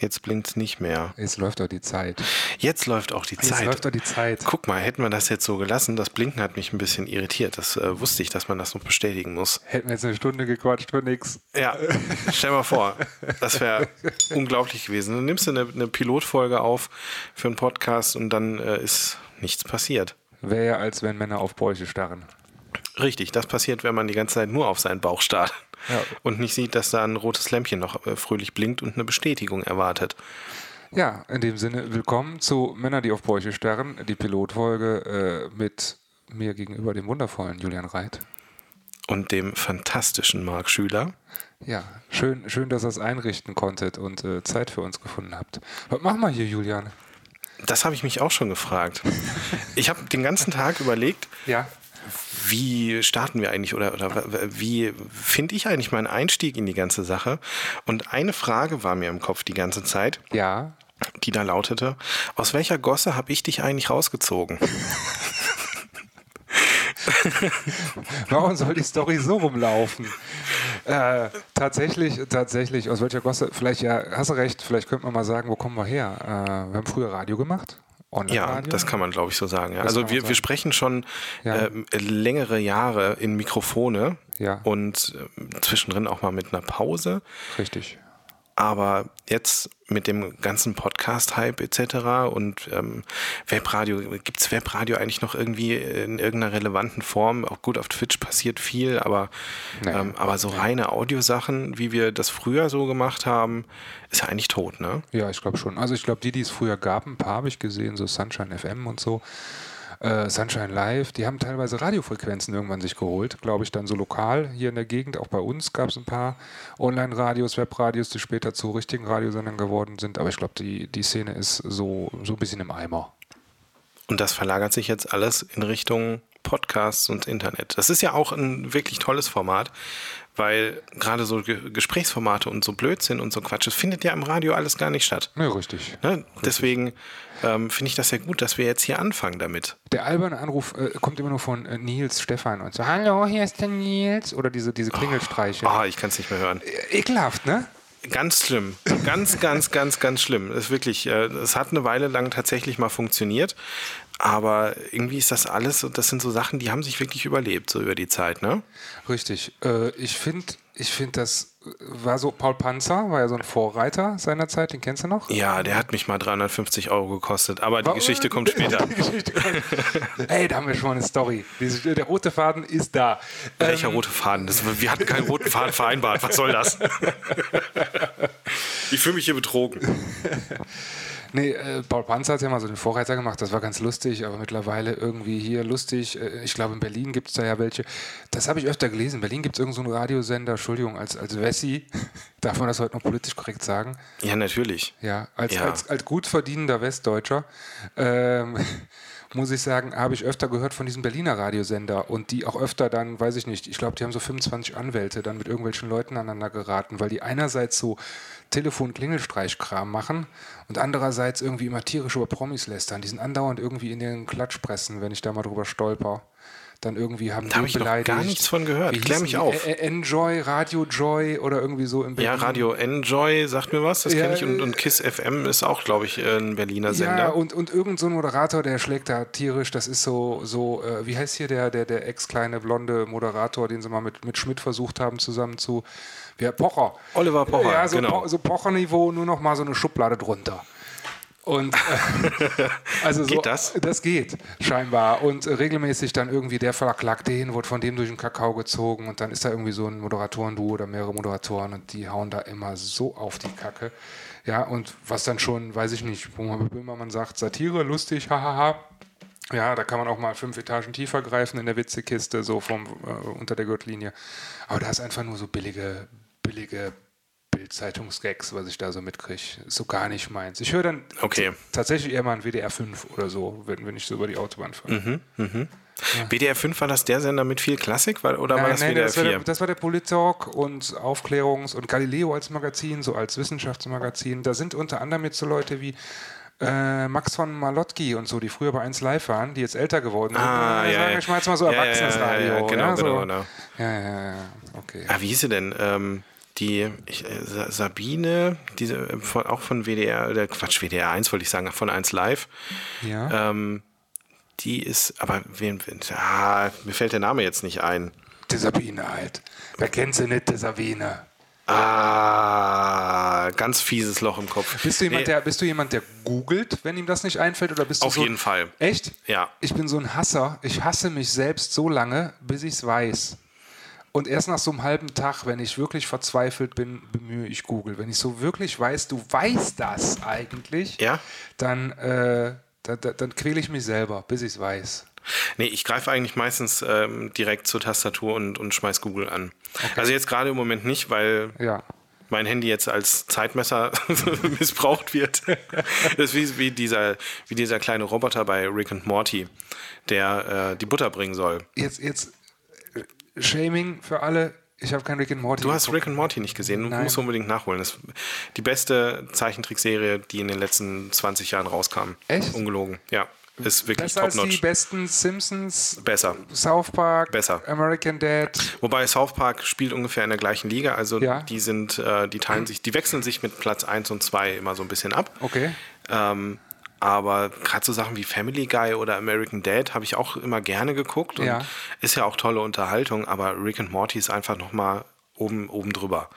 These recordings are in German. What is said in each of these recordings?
Jetzt blinkt es nicht mehr. Jetzt läuft doch die Zeit. Jetzt läuft auch die Jetzt Zeit. läuft doch die Zeit. Guck mal, hätten wir das jetzt so gelassen, das Blinken hat mich ein bisschen irritiert. Das äh, wusste ich, dass man das noch bestätigen muss. Hätten wir jetzt eine Stunde gequatscht für nix. Ja, stell mal vor, das wäre unglaublich gewesen. Dann nimmst du eine, eine Pilotfolge auf für einen Podcast und dann äh, ist nichts passiert. Wäre ja, als wenn Männer auf Bräuche starren. Richtig, das passiert, wenn man die ganze Zeit nur auf seinen Bauch starrt Ja. und nicht sieht, dass da ein rotes Lämpchen noch äh, fröhlich blinkt und eine Bestätigung erwartet. Ja, in dem Sinne, willkommen zu Männer, die auf Bräuche starren, die Pilotfolge äh, mit mir gegenüber dem wundervollen Julian Reit. Und dem fantastischen Marc Schüler. Ja, schön, schön, dass ihr es einrichten konntet und äh, Zeit für uns gefunden habt. Was machen wir hier, Julian? Das habe ich mich auch schon gefragt. Ich habe den ganzen Tag überlegt, Ja. Wie starten wir eigentlich oder, oder wie finde ich eigentlich meinen Einstieg in die ganze Sache? Und eine Frage war mir im Kopf die ganze Zeit, Ja. die da lautete, aus welcher Gosse habe ich dich eigentlich rausgezogen? Warum soll die Story so rumlaufen? Äh, tatsächlich, tatsächlich, aus welcher Gosse? Vielleicht, ja, hast du recht, vielleicht könnte man mal sagen, wo kommen wir her? Äh, wir haben früher Radio gemacht. Ja, das kann man, glaube ich, so sagen. Ja. Also wir, sagen. wir sprechen schon Ja. ähm, längere Jahre in Mikrofone Ja. und ähm, zwischendrin auch mal mit einer Pause. Richtig. Aber jetzt mit dem ganzen Podcast-Hype etc. und ähm, Webradio, gibt es Webradio eigentlich noch irgendwie in irgendeiner relevanten Form? Auch gut, auf Twitch passiert viel, aber, Nee. ähm, aber so reine Audiosachen, wie wir das früher so gemacht haben, ist ja eigentlich tot, ne? Ja, ich glaube schon. Also ich glaube, die, die es früher gab, ein paar habe ich gesehen, so Sunshine FM und so. Äh, Sunshine Live, die haben teilweise Radiofrequenzen irgendwann sich geholt, glaube ich, dann so lokal hier in der Gegend. Auch bei uns gab es ein paar Online-Radios, Webradios, die später zu richtigen Radiosendern geworden sind. Aber ich glaube, die, die Szene ist so, so ein bisschen im Eimer. Und das verlagert sich jetzt alles in Richtung Podcasts und Internet. Das ist ja auch ein wirklich tolles Format, weil gerade so Ge Gesprächsformate und so Blödsinn und so Quatsch, das findet ja im Radio alles gar nicht statt. Ja, richtig. Ne? Deswegen ähm, finde ich das ja gut, dass wir jetzt hier anfangen damit. Der alberne Anruf äh, kommt immer nur von äh, Nils Stefan und so, hallo, hier ist der Nils. Oder diese, diese Klingelstreiche. Ah, ich kann es nicht mehr hören. Äh, Ekelhaft, ne? Ganz schlimm. Ganz, ganz, ganz, ganz schlimm. Das ist wirklich, äh, es hat eine Weile lang tatsächlich mal funktioniert, aber irgendwie ist das alles, das sind so Sachen, die haben sich wirklich überlebt, so über die Zeit, ne? Richtig. Äh, ich finde, ich find, das war so, Paul Panzer war ja so ein Vorreiter seiner Zeit, den kennst du noch? Ja, der hat mich mal 350 Euro gekostet, aber die Geschichte kommt später. Die Geschichte kommt. Ey, da haben wir schon mal eine Story. Der rote Faden ist da. Welcher rote Faden? Das, wir hatten keinen roten Faden vereinbart. Was soll das? ich fühle mich hier betrogen. Nee, äh, Paul Panzer hat ja mal so den Vorreiter gemacht, das war ganz lustig, aber mittlerweile irgendwie hier lustig. Äh, ich glaube, in Berlin gibt es da ja welche. Das habe ich öfter gelesen. In Berlin gibt es irgendeinen so einen Radiosender, Entschuldigung, als, als Wessi, darf man das heute noch politisch korrekt sagen? Ja, natürlich. Ja, als, Ja. als, als gut verdienender Westdeutscher ähm, muss ich sagen, habe ich öfter gehört von diesem Berliner Radiosender und die auch öfter dann, weiß ich nicht, ich glaube, die haben so 25 Anwälte dann mit irgendwelchen Leuten aneinander geraten, weil die einerseits so Telefon-Klingelstreichkram machen und andererseits irgendwie immer tierisch über Promis lästern. Die sind andauernd irgendwie in den Klatschpressen, wenn ich da mal drüber stolper. Dann irgendwie haben Da habe den ich noch beleidigt. gar nichts von gehört. Wie Klär mich auf. Enjoy, Radio Joy oder irgendwie so im Berlin. Ja, Radio Enjoy sagt mir was, das Ja, kenne ich. Und, äh, und Kiss FM ist auch, glaube ich, äh, ein Berliner Sender. Ja, und, und irgend so ein Moderator, der schlägt da tierisch, das ist so, so äh, wie heißt hier der, der, der ex-kleine blonde Moderator, den sie mal mit, mit Schmidt versucht haben, zusammen zu, ja, Pocher. Oliver Pocher, Ja, so, genau. po, so Pocher-Niveau, nur noch mal so eine Schublade drunter. Und äh, also so, Geht das? Das geht, scheinbar. Und äh, regelmäßig dann irgendwie der verklagt den, wird von dem durch den Kakao gezogen und dann ist da irgendwie so ein Moderatorenduo oder mehrere Moderatoren und die hauen da immer so auf die Kacke. Ja, und was dann schon, weiß ich nicht, wo man Böhmermann sagt, Satire, lustig, hahaha. Ja, da kann man auch mal fünf Etagen tiefer greifen in der Witzekiste, so vom, äh, unter der Gürtellinie. Aber da ist einfach nur so billige, billige Bild-Zeitungsgags, was ich da so mitkriege. Ist so gar nicht meins. Ich höre dann Okay. tatsächlich eher mal ein WDR 5 oder so, wenn, wenn ich so über die Autobahn fahre. WDR 5 war das der Sender mit viel Klassik war- oder war Nein, das nein, WDR das, war 4? der, das war der Polit-Talk und Aufklärungs- und Galileo als Magazin, so als Wissenschaftsmagazin. Da sind unter anderem jetzt so Leute wie äh, Max von Malotki und so, die früher bei 1 Live waren, die jetzt älter geworden sind. Ah, ja, sagen ja. wir mal jetzt mal so Ja, ja, ja, ja, ja, genau, ja, so. genau, genau. Ja, ja, ja, okay. Ah, wie hieß sie denn? Ähm, die ich, äh, Sabine, diese äh, von, auch von WDR, der Quatsch, WDR 1 wollte ich sagen, von 1 Live. Ja. Ähm, die ist, aber wen, wen, ah, mir fällt der Name jetzt nicht ein. Die Sabine halt. Wer kennt sie nicht, die Sabine? Ah, ganz fieses Loch im Kopf. Bist du jemand, Nee, der, bist du jemand, der googelt, wenn ihm das nicht einfällt? Oder bist du Auf so, jeden Fall. Echt? Ja. Ich bin so ein Hasser. Ich hasse mich selbst so lange, bis ich es weiß. Und erst nach so einem halben Tag, wenn ich wirklich verzweifelt bin, bemühe ich Google. Wenn ich so wirklich weiß, du weißt das eigentlich, Ja? dann, äh, da, da, dann quäle ich mich selber, bis ich es weiß. Nee, ich greife eigentlich meistens ähm, direkt zur Tastatur und, und schmeiß Google an. Also jetzt gerade im Moment nicht, weil Ja. mein Handy jetzt als Zeitmesser missbraucht wird. Das ist wie, wie, dieser, wie dieser kleine Roboter bei Rick und Morty, der äh, die Butter bringen soll. Jetzt, jetzt Shaming für alle. Ich habe kein Rick and Morty. Du hast geguckt. Rick und Morty nicht gesehen, du Nein. musst unbedingt nachholen. Das ist die beste Zeichentrickserie, die in den letzten 20 Jahren rauskam. Echt? Ungelogen, ja. Ist wirklich Besser als die besten Simpsons, Besser. South Park, Besser. American Dad. Wobei South Park spielt ungefähr in der gleichen Liga, also Ja. die sind, äh, die teilen sich, die wechseln sich mit Platz 1 und 2 immer so ein bisschen ab. Okay. Ähm, aber gerade so Sachen wie Family Guy oder American Dad habe ich auch immer gerne geguckt und Ja. ist ja auch tolle Unterhaltung, aber Rick and Morty ist einfach nochmal oben, oben drüber.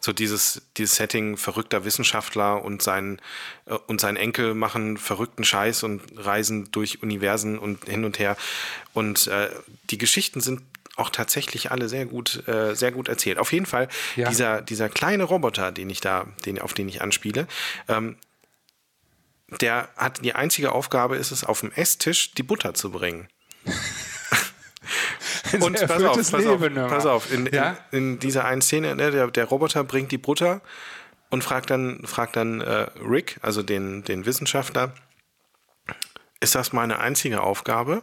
So dieses, dieses Setting verrückter Wissenschaftler und sein, äh, und sein Enkel machen verrückten Scheiß und reisen durch Universen und hin und her. Und äh, die Geschichten sind auch tatsächlich alle sehr gut, äh, sehr gut erzählt. Auf jeden Fall, Ja. dieser, dieser kleine Roboter, den ich da, den, auf den ich anspiele, ähm, der hat die einzige Aufgabe ist es, auf dem Esstisch die Butter zu bringen. Und pass auf, pass auf, Leben, pass auf, in, Ja? in, in dieser einen Szene, ne, der, der Roboter bringt die Butter und fragt dann, fragt dann äh, Rick, also den, den Wissenschaftler, ist das meine einzige Aufgabe?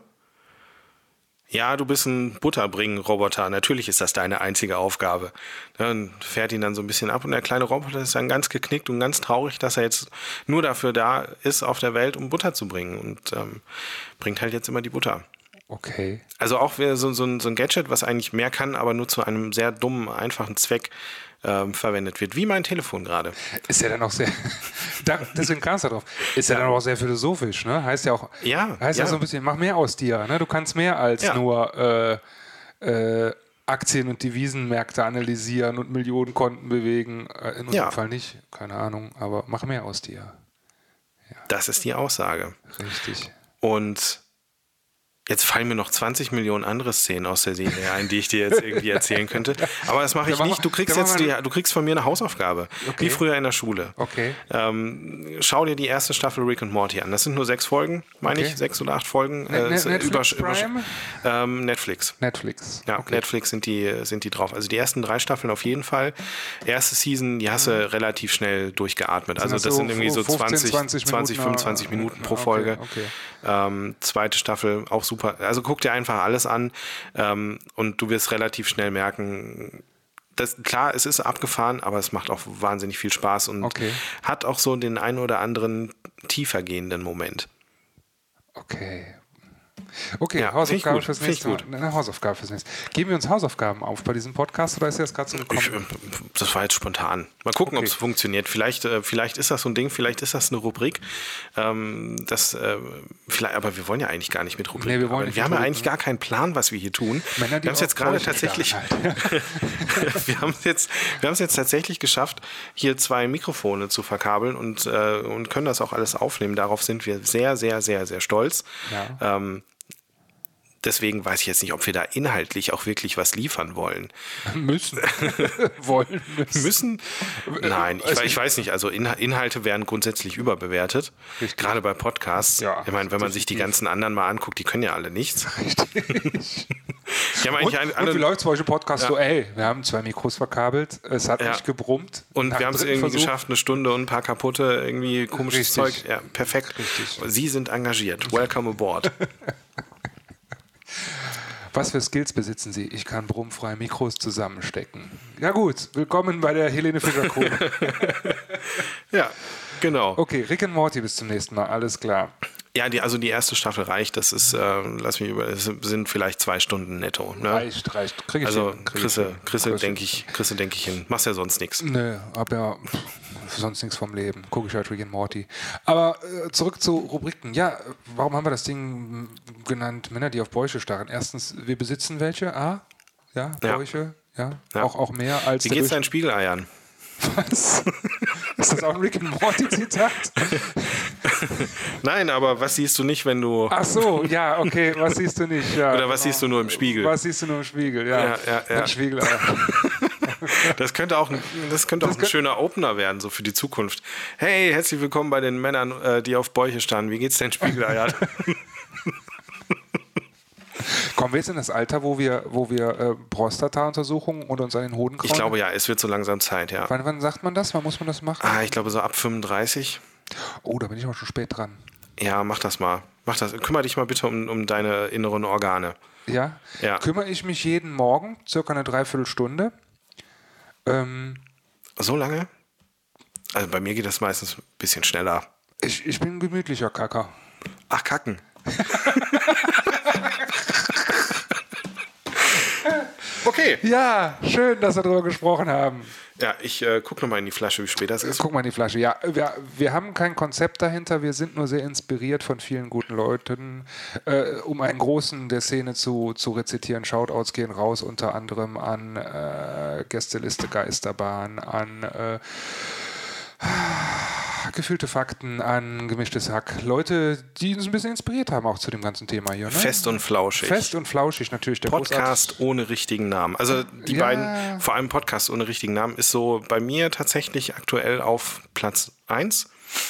Ja, du bist ein Butterbringen-Roboter. Natürlich ist das deine einzige Aufgabe. Dann fährt ihn dann so ein bisschen ab und der kleine Roboter ist dann ganz geknickt und ganz traurig, dass er jetzt nur dafür da ist auf der Welt, um Butter zu bringen und ähm, bringt halt jetzt immer die Butter. Okay. Also auch so, so, so ein Gadget, was eigentlich mehr kann, aber nur zu einem sehr dummen, einfachen Zweck ähm, verwendet wird. Wie mein Telefon gerade. Ist ja dann auch sehr. deswegen kam es da drauf. Ist ja, dann auch sehr philosophisch, ne? Heißt ja auch. Ja, Heißt ja, ja. so ein bisschen, mach mehr aus dir, ne? Du kannst mehr als Ja. nur äh, äh, Aktien- und Devisenmärkte analysieren und Millionenkonten bewegen. Äh, in unserem Ja. Fall nicht, keine Ahnung, aber mach mehr aus dir. Das ist die Aussage. Richtig. Und jetzt fallen mir noch 20 Millionen andere Szenen aus der Serie ein, die ich dir jetzt irgendwie erzählen könnte. Aber das mache ich nicht. Du kriegst jetzt die, du kriegst von mir eine Hausaufgabe. Okay. Wie früher in der Schule. Okay. Ähm, schau dir die erste Staffel Rick und Morty an. Das sind nur sechs Folgen, meine Okay. ich, sechs oder acht Folgen. Ne- ist, Netflix übersch- übersch- Prime? ähm, Netflix. Netflix. Ja, auf Netflix sind die, sind die drauf. Also die ersten drei Staffeln auf jeden Fall. Erste Season, die hast du relativ schnell durchgeatmet. Also das das so sind irgendwie so 15, 20, 20 20 Minuten, 25 äh, Minuten pro okay, Folge. okay. Ähm, zweite Staffel auch super. Also guck dir einfach alles an ähm, und du wirst relativ schnell merken, das, klar, es ist abgefahren, aber es macht auch wahnsinnig viel Spaß und Okay. hat auch so den einen oder anderen tiefer gehenden Moment. Okay. Okay, Ja, Hausaufgabe find ich gut, fürs nächste Mal. gut. Eine Hausaufgabe fürs nächste. Geben wir uns Hausaufgaben auf bei diesem Podcast oder ist das gerade so gekommen? Ich, das war jetzt spontan. Mal gucken, ob Okay. es funktioniert. Vielleicht, äh, vielleicht ist das so ein Ding, vielleicht ist das eine Rubrik. Ähm, das, äh, vielleicht, aber wir wollen ja eigentlich gar nicht mit Rubriken. Nee, wir wollen wir haben ja eigentlich gar keinen Plan, was wir hier tun. Männer, wir haben es jetzt gerade tatsächlich. wir haben es jetzt, wir haben es jetzt tatsächlich geschafft, hier zwei Mikrofone zu verkabeln und, äh, und können das auch alles aufnehmen. Darauf sind wir sehr, sehr, sehr, sehr stolz. Ja. Ähm, deswegen weiß ich jetzt nicht, ob wir da inhaltlich auch wirklich was liefern wollen. Müssen. Wollen müssen. Müssen? Nein, ich, also- ich weiß nicht. Also Inha- Inhalte werden grundsätzlich überbewertet. Richtig. Gerade bei Podcasts. Ja, ich meine, wenn man sich die ganzen anderen mal anguckt, die können ja alle nichts. Richtig. Die haben Und, eigentlich ein, und alle, wie läuft es bei euch im Podcast so, ey, wir haben zwei Mikros verkabelt, es hat Ja. nicht gebrummt. und wir haben es irgendwie Versuch- geschafft, eine Stunde und ein paar kaputte, irgendwie komisches Richtig. Zeug. Ja, perfekt. Richtig. Sie sind engagiert. Welcome aboard. Was für Skills besitzen Sie? Ich kann brummfrei Mikros zusammenstecken. Ja gut, willkommen bei der Helene Fischer Crew. ja, genau. Okay, Rick and Morty bis zum nächsten Mal, alles klar. Ja, die, also die erste Staffel reicht. Das ist, äh, lass mich über, es sind vielleicht zwei Stunden netto. Ne? Reicht, reicht. Krieg ich Also hin, krieg ich Chrisse, denke ich, Chrisse denke ich hin. Machst ja sonst nichts. Nö, hab ja sonst nichts vom Leben. Gucke ich halt Rick and Morty. Aber äh, zurück zu Rubriken. Ja, warum haben wir das Ding genannt Männer, die auf Bäuche starren? Erstens, wir besitzen welche, A, ja, Ja. Bäuche, ja, Ja. Auch, auch mehr als Wie geht's deinen Spiegeleiern? Was? Ist das auch ein Rick and Morty Zitat? Nein, aber was siehst du nicht, wenn du. Ach so, ja, okay, was siehst du nicht? Ja, Oder was siehst du nur im Spiegel? Was siehst du nur im Spiegel? Ja, Ja, ja, ja. Ein Spiegel. Das könnte auch ein, das könnte auch ein schöner Opener werden, so für die Zukunft. Hey, herzlich willkommen bei den Männern, äh, die auf Bäuche standen. Wie geht's deinen Spiegeleiern? Kommen wir jetzt in das Alter, wo wir, wo wir äh, Prostata-Untersuchungen und uns an den Hoden Ich kraulen? glaube ja, es wird so langsam Zeit, ja. Wann, wann sagt man das? Wann muss man das machen? Ah, ich glaube so ab 35. Oh, da bin ich aber schon spät dran. Ja, mach das mal. Mach das. Kümmere dich mal bitte um, um deine inneren Organe. Ja? Ja. Kümmere ich mich jeden Morgen, circa eine Dreiviertelstunde. Ähm, So lange? Also bei mir geht das meistens ein bisschen schneller. ich, ich bin ein gemütlicher Kacker. Ach, kacken. okay. Ja, schön, dass wir darüber gesprochen haben. Ja, ich äh, gucke nochmal in die Flasche, wie spät das ist. Guck mal in die Flasche. Ja, wir, wir haben kein Konzept dahinter. Wir sind nur sehr inspiriert von vielen guten Leuten. Äh, um einen großen der Szene zu, zu rezitieren, Shoutouts gehen raus, unter anderem an äh, Gästeliste Geisterbahn, an äh, gefühlte Fakten, an gemischtes Hack. Leute, die uns ein bisschen inspiriert haben auch zu dem ganzen Thema hier. Ne? Fest und flauschig. Fest und flauschig natürlich. Der Podcast ohne richtigen Namen. Also die Ja. beiden, vor allem Podcast ohne richtigen Namen, ist so bei mir tatsächlich aktuell auf Platz 1.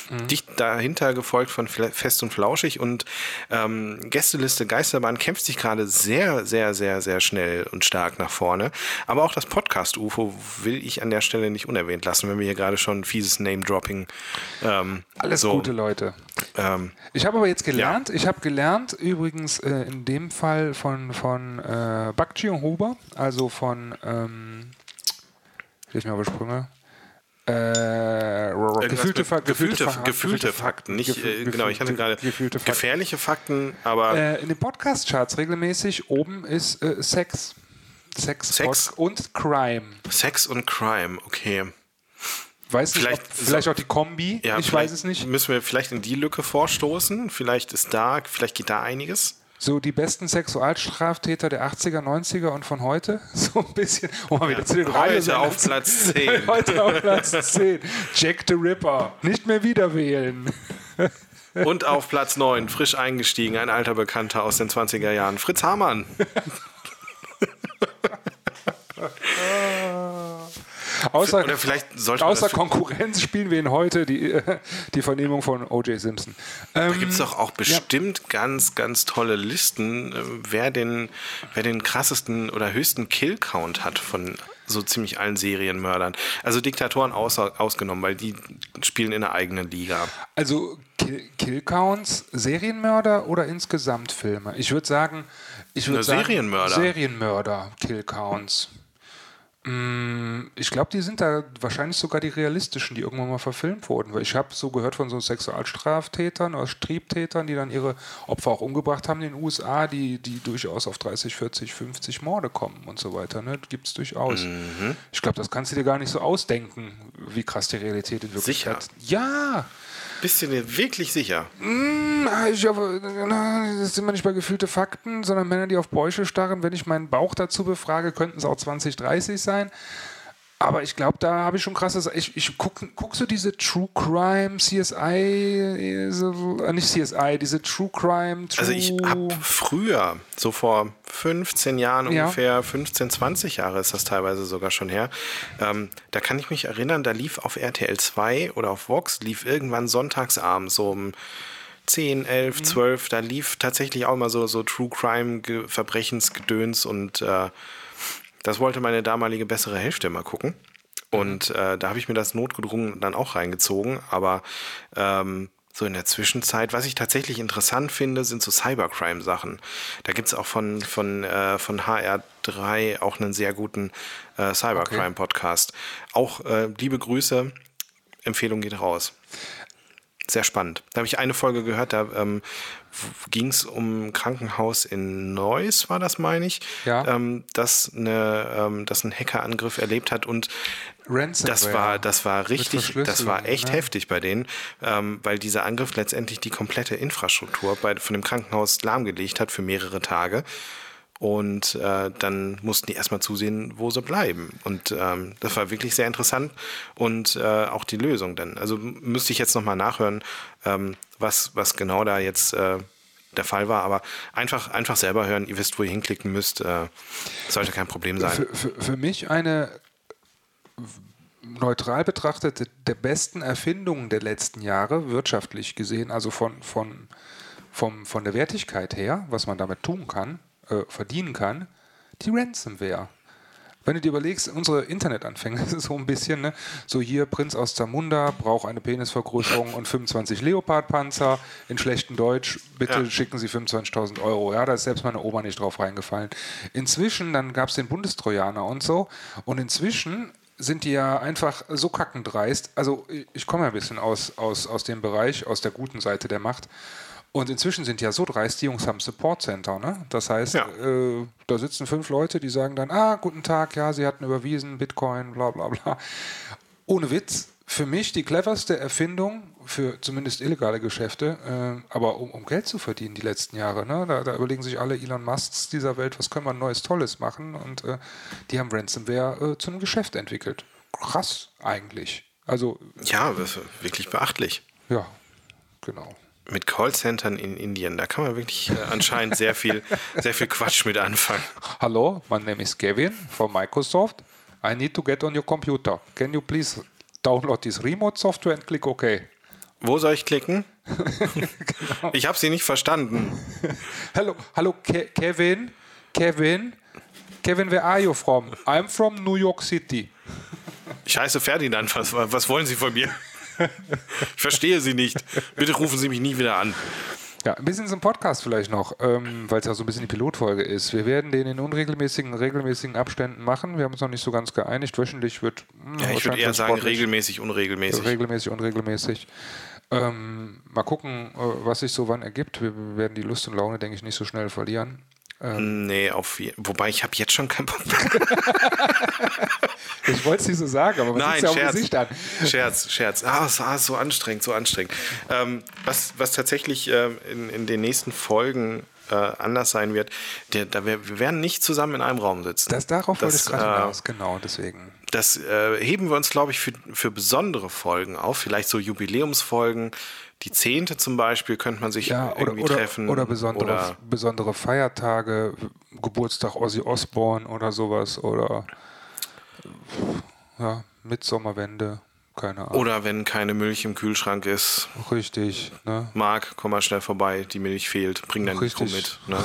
Mhm. Dicht dahinter gefolgt von Fest und Flauschig und ähm, Gästeliste Geisterbahn kämpft sich gerade sehr, sehr, sehr, sehr schnell und stark nach vorne. Aber auch das Podcast UFO will ich an der Stelle nicht unerwähnt lassen, wenn wir hier gerade schon fieses Name-Dropping ähm, Alles so, gute Leute. Ähm, Ich habe aber jetzt gelernt, ich habe gelernt, übrigens äh, in dem Fall von, von äh, Bakchi und Huber, also von, ähm, hilf mir die Sprünge, äh, gefühlte, Fa gefühlte, Fa- gefühlte Fakten, nicht, äh, genau, ich hatte gefühlte- gerade gefühlte Fakten. gefährliche Fakten, aber Äh, in den Podcast-Charts regelmäßig oben ist äh, Sex. Sex, Sex? Und Crime. Sex und Crime, okay. Weiß nicht, Vielleicht- ob, vielleicht auch die Kombi, Ja, ich weiß es nicht. Müssen wir vielleicht in die Lücke vorstoßen? Vielleicht ist da, vielleicht geht da einiges. So die besten Sexualstraftäter der 80er, 90er und von heute. So ein bisschen. Um mal wieder zu den Heute Radiosendern auf Platz 10. Heute auf Platz 10. Jack the Ripper. Nicht mehr wieder wählen. Und auf Platz 9, frisch eingestiegen, ein alter Bekannter aus den 20er Jahren, Fritz Hamann. Außer, Oder vielleicht außer Konkurrenz spielen wir ihn heute die, die Vernehmung von O.J. Simpson. Ähm, Da gibt es doch auch bestimmt ganz, ganz tolle Listen, äh, wer den, wer den krassesten oder höchsten Kill-Count hat von so ziemlich allen Serienmördern. Also Diktatoren außer, ausgenommen, weil die spielen in einer eigenen Liga. Also Kill, Killcounts, Serienmörder oder insgesamt Filme? Ich würde sagen, ich würde sagen Serienmörder. Serienmörder, Killcounts. Mm, Ich glaube, die sind da wahrscheinlich sogar die realistischen, die irgendwann mal verfilmt wurden. Weil ich habe so gehört von so Sexualstraftätern oder Striebtätern, die dann ihre Opfer auch umgebracht haben in den USA, die, die durchaus auf 30, 40, 50 Morde kommen und so weiter. Ne? Gibt es durchaus. Mhm. Ich glaube, das kannst du dir gar nicht so ausdenken, wie krass die Realität in Wirklichkeit Sicher? Ja, Bist du dir wirklich sicher? na, ich das sind wir nicht bei gefühlte Fakten, sondern Männer, die auf Bäuche starren. Wenn ich meinen Bauch dazu befrage, könnten es auch 20, 30 sein. Aber ich glaube, da habe ich schon krasses. Ich, ich guck, guckst du diese True Crime, CSI, so, äh, nicht CSI, diese True Crime, True. Also ich habe früher, so vor 15 Jahren Ja. ungefähr, 15, 20 Jahre ist das teilweise sogar schon her, ähm, da kann ich mich erinnern, da lief auf RTL 2 oder auf Vox, lief irgendwann sonntagsabends so um 10, 11, 12, da lief tatsächlich auch mal so, so True Crime, Ge- Verbrechensgedöns und äh, das wollte meine damalige bessere Hälfte mal gucken. Und äh, da habe ich mir das notgedrungen dann auch reingezogen. Aber ähm, so in der Zwischenzeit, was ich tatsächlich interessant finde, sind so Cybercrime-Sachen. Da gibt es auch von, von, äh, von HR3 auch einen sehr guten äh, Cybercrime-Podcast. Auch äh, liebe Grüße, Empfehlung geht raus. sehr spannend. Da habe ich eine Folge gehört, da ähm, ging es um ein Krankenhaus in Neuss, war das, meine ich, Ja. ähm, das, eine, ähm, das einen Hackerangriff erlebt hat und Ransomware. das war, das war richtig, das war echt ne? heftig bei denen, ähm, weil dieser Angriff letztendlich die komplette Infrastruktur bei, von dem Krankenhaus lahmgelegt hat für mehrere Tage. Und äh, dann mussten die erstmal zusehen, wo sie bleiben. Und ähm, das war wirklich sehr interessant und äh, auch die Lösung dann. Also müsste ich jetzt nochmal nachhören, ähm, was, was genau da jetzt äh, der Fall war. Aber einfach, einfach selber hören, ihr wisst, wo ihr hinklicken müsst. Äh, sollte kein Problem sein. Für, für, für mich eine neutral betrachtet der besten Erfindungen der letzten Jahre, wirtschaftlich gesehen, also von, von, vom, von der Wertigkeit her, was man damit tun kann, äh, verdienen kann, die Ransomware. Wenn du dir überlegst, unsere Internetanfänge, das ist so ein bisschen, ne, so hier Prinz aus Zamunda braucht eine Penisvergrößerung und 25 Leopardpanzer. In schlechtem Deutsch, bitte Ja. schicken Sie 25.000 Euro. Ja, da ist selbst meine Oma nicht drauf reingefallen. Inzwischen, dann gab es den Bundestrojaner und so. Und inzwischen sind die ja einfach so kackendreist. Also ich- ich komme ja ein bisschen aus, aus, aus dem Bereich, aus der guten Seite der Macht. Und inzwischen sind ja so dreist, die Jungs haben Support Center. Ne? Das heißt, Ja. äh, da sitzen fünf Leute, die sagen dann, ah, guten Tag, ja, sie hatten überwiesen, Bitcoin, bla bla bla. Ohne Witz, für mich die cleverste Erfindung für zumindest illegale Geschäfte, äh, aber um, um Geld zu verdienen die letzten Jahre. Ne? Da, da überlegen sich alle Elon Musks dieser Welt, was können wir Neues Tolles machen und äh, die haben Ransomware äh, zu einem Geschäft entwickelt. Krass eigentlich. Also, Ja, wirklich beachtlich. ja, genau. Mit Callcentern in Indien, da kann man wirklich äh, anscheinend sehr viel, sehr viel Quatsch mit anfangen. Hello, my name is Kevin from Microsoft. I need to get on your computer. Can you please download this remote software and click OK? Wo soll ich klicken? Ich habe sie nicht verstanden. Hello, hello, Ke Kevin, Kevin, Kevin, where are you from? I'm from New York City. Scheiße, Ferdinand, was, was wollen Sie von mir? Ich verstehe Sie nicht. Bitte rufen Sie mich nie wieder an. Ja, ein bisschen zum Podcast vielleicht noch, ähm, weil es ja so ein bisschen die Pilotfolge ist. Wir werden den in unregelmäßigen, regelmäßigen Abständen machen. Wir haben uns noch nicht so ganz geeinigt. Wöchentlich wird. hm, Ja, ich würde eher sagen, regelmäßig, unregelmäßig. Regelmäßig, unregelmäßig. Ähm, mal gucken, äh, was sich so wann ergibt. Wir werden die Lust und Laune, denke ich, nicht so schnell verlieren. Nee, auf, wobei ich habe jetzt schon keinen Bock mehr. Ich wollte es nicht so sagen, aber man Nein, ja Scherz. Gesicht an. Scherz, Scherz. Ah, es war so anstrengend, so anstrengend. Ähm, was, was tatsächlich ähm, in, in den nächsten Folgen äh, anders sein wird, der, da wir, wir werden nicht zusammen in einem Raum sitzen. Das, darauf wollte ich gerade äh, hinaus, genau, deswegen. Das äh, heben wir uns, glaube ich, für, für besondere Folgen auf. Vielleicht so Jubiläumsfolgen. Die zehnte zum Beispiel könnte man sich Ja, oder, irgendwie oder, treffen. oder, besondere, Oder, besondere Feiertage, Geburtstag Ozzy Osbourne oder sowas, oder ja, Mitsommerwende, keine Ahnung. oder wenn keine Milch im Kühlschrank ist. Richtig, ne? Marc, komm mal schnell vorbei, die Milch fehlt. Bring dein Mikro mit. Ne?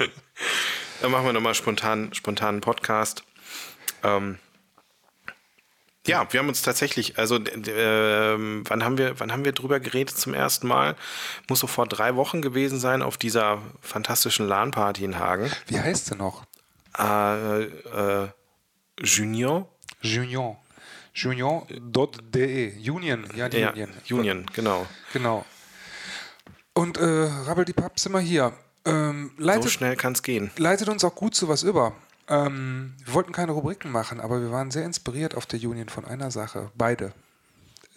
Dann machen wir nochmal spontan, spontanen Podcast. Ähm, ja, wir haben uns tatsächlich, also ähm, wann haben wir, wann haben wir drüber geredet zum ersten Mal? Muss so vor drei Wochen gewesen sein auf dieser fantastischen LAN-Party in Hagen. Wie heißt sie noch? Äh, äh, Junior? Junion. Junion.de. Union, ja, die Ja, Union. Union, genau. Genau. Und äh, Rabbel die Papp sind wir hier. Ähm, So leitet, schnell kann es gehen. leitet uns auch gut zu was über. Ähm, wir wollten keine Rubriken machen, aber wir waren sehr inspiriert auf der Union von einer Sache. Beide.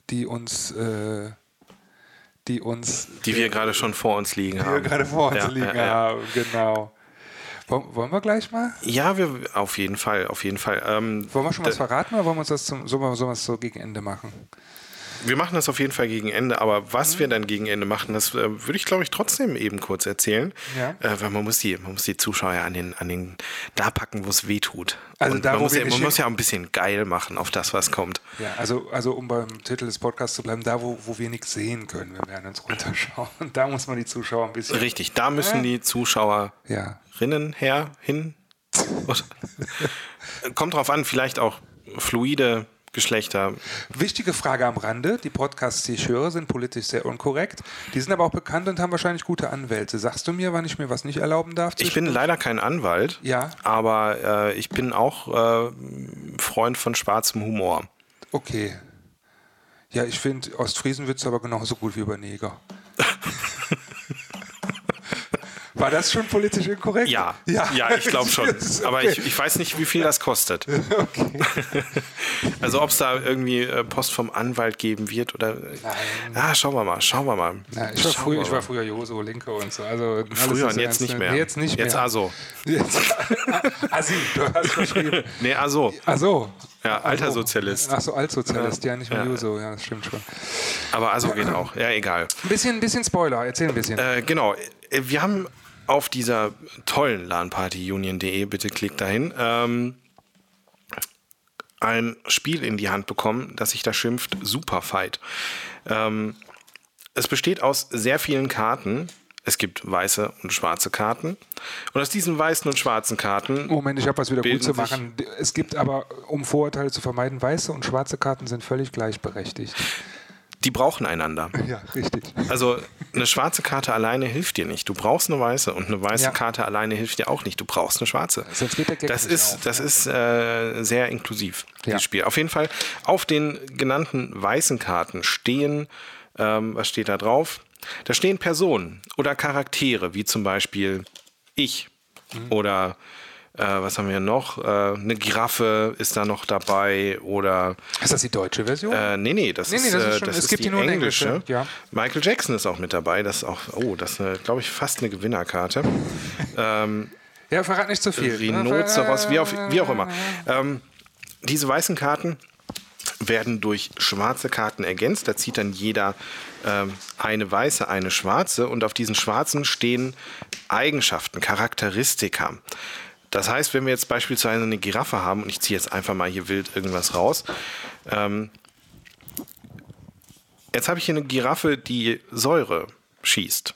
Die uns, äh, die uns, Die wir gerade schon vor uns liegen die wir haben. gerade vor uns Ja, liegen ja, ja. haben. Genau. Wollen, wir gleich mal? Ja, wir auf jeden Fall, auf jeden Fall. Ähm, Wollen wir schon was verraten oder wollen wir uns das zum, wir, wir das so gegen Ende machen? Wir machen das auf jeden Fall gegen Ende, aber was wir dann gegen Ende machen, das äh, würde ich, glaube ich, trotzdem eben kurz erzählen. Ja. Äh, weil man muss die, man muss die Zuschauer an den, an den da packen, wo es weh tut. Also da, man, muss ja, man muss ja auch ein bisschen geil machen auf das, was kommt. Ja, also, also um beim Titel des Podcasts zu bleiben, da wo, wo wir nichts sehen können, wir werden uns runterschauen. Da muss man die Zuschauer ein bisschen. Richtig, da müssen die Zuschauerinnen Ja. her, hin. Kommt drauf an, vielleicht auch fluide Geschlechter. Wichtige Frage am Rande: Die Podcasts, die ich höre, sind politisch sehr unkorrekt. Die sind aber auch bekannt und haben wahrscheinlich gute Anwälte. Sagst du mir, wann ich mir was nicht erlauben darf? Ich bin leider kein Anwalt, Ja. aber äh, ich bin auch äh, Freund von schwarzem Humor. Okay. Ja, ich finde Ostfriesenwitze aber genauso gut wie über Neger. War das schon politisch inkorrekt? Ja, ja, ja ich glaube schon. Aber ich, ich weiß nicht, wie viel das kostet. Okay. Also ob es da irgendwie äh, Post vom Anwalt geben wird oder. Nein. Ah, schauen wir mal, schauen wir mal. Ja, ich, war Schauen früher, ich war früher Joso, Linke und so. Also Früher und jetzt nicht mehr. Nee, jetzt nicht Jetzt mehr. also. Jetzt. Assi, du hast verschrieben. Nee, also. Ach so. Ja, alter Sozialist. Ach so, Altsozialist, ja, nicht mehr Ja. Juso, ja, das stimmt schon. Aber also geht auch. Ja, egal. Ein bisschen, bisschen Spoiler, erzähl ein bisschen. Äh, genau. Äh, Wir haben auf dieser tollen LANparty union.de, bitte klickt dahin, ähm, ein Spiel in die Hand bekommen, das sich da schimpft Superfight. Ähm, es besteht aus sehr vielen Karten. Es gibt weiße und schwarze Karten. Und aus diesen weißen und schwarzen Karten Moment, ich habe was wieder gut zu machen. Es gibt aber, um Vorurteile zu vermeiden, weiße und schwarze Karten sind völlig gleichberechtigt. Die brauchen einander. Ja, richtig. Also eine schwarze Karte alleine hilft dir nicht. Du brauchst eine weiße und eine weiße Ja. Karte alleine hilft dir auch nicht. Du brauchst eine schwarze. Sonst geht der Gag das ist, auf, das ist äh, sehr inklusiv, Ja. dieses Spiel. Auf jeden Fall, auf den genannten weißen Karten stehen, ähm, was steht da drauf? Da stehen Personen oder Charaktere, wie zum Beispiel ich Mhm. oder äh, was haben wir noch? Äh, eine Giraffe ist da noch dabei oder Ist das die deutsche Version? äh, nee, nee, das Nee, nee, ist, das ist äh, schon- das es ist gibt die die nur englische. Englisch, ja. Michael Jackson ist auch mit dabei. Das ist auch, oh, das ist, glaube ich, fast eine Gewinnerkarte. ähm, ja, verrat nicht zu viel. Rhinoceros, wie, auf, wie auch immer. Ähm, diese weißen Karten werden durch schwarze Karten ergänzt. Da zieht dann jeder ähm, eine weiße, eine schwarze und auf diesen schwarzen stehen Eigenschaften, Charakteristika. Das heißt, wenn wir jetzt beispielsweise eine Giraffe haben, und ich ziehe jetzt einfach mal hier wild irgendwas raus, ähm, jetzt habe ich hier eine Giraffe, die Säure schießt.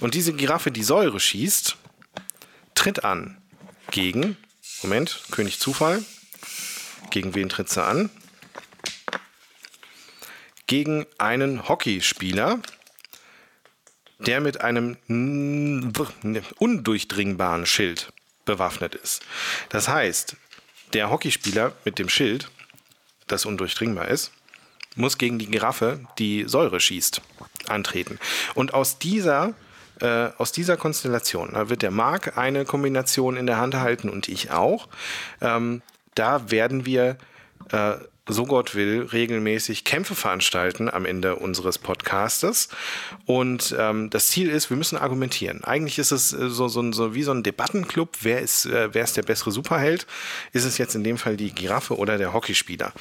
Und diese Giraffe, die Säure schießt, tritt an gegen, Moment, König Zufall. Gegen wen tritt sie an? Gegen einen Hockeyspieler, der mit einem undurchdringbaren Schild bewaffnet ist. Das heißt, der Hockeyspieler mit dem Schild, das undurchdringbar ist, muss gegen die Giraffe, die Säure schießt, antreten. Und aus dieser, äh, aus dieser Konstellation, da wird der Marc eine Kombination in der Hand halten und ich auch. Ähm, da werden wir, äh, so Gott will, regelmäßig Kämpfe veranstalten am Ende unseres Podcastes. Und ähm, das Ziel ist, wir müssen argumentieren. Eigentlich ist es äh, so, so, so wie so ein Debattenclub. Wer ist, äh, wer ist der bessere Superheld? Ist es jetzt in dem Fall die Giraffe oder der Hockeyspieler?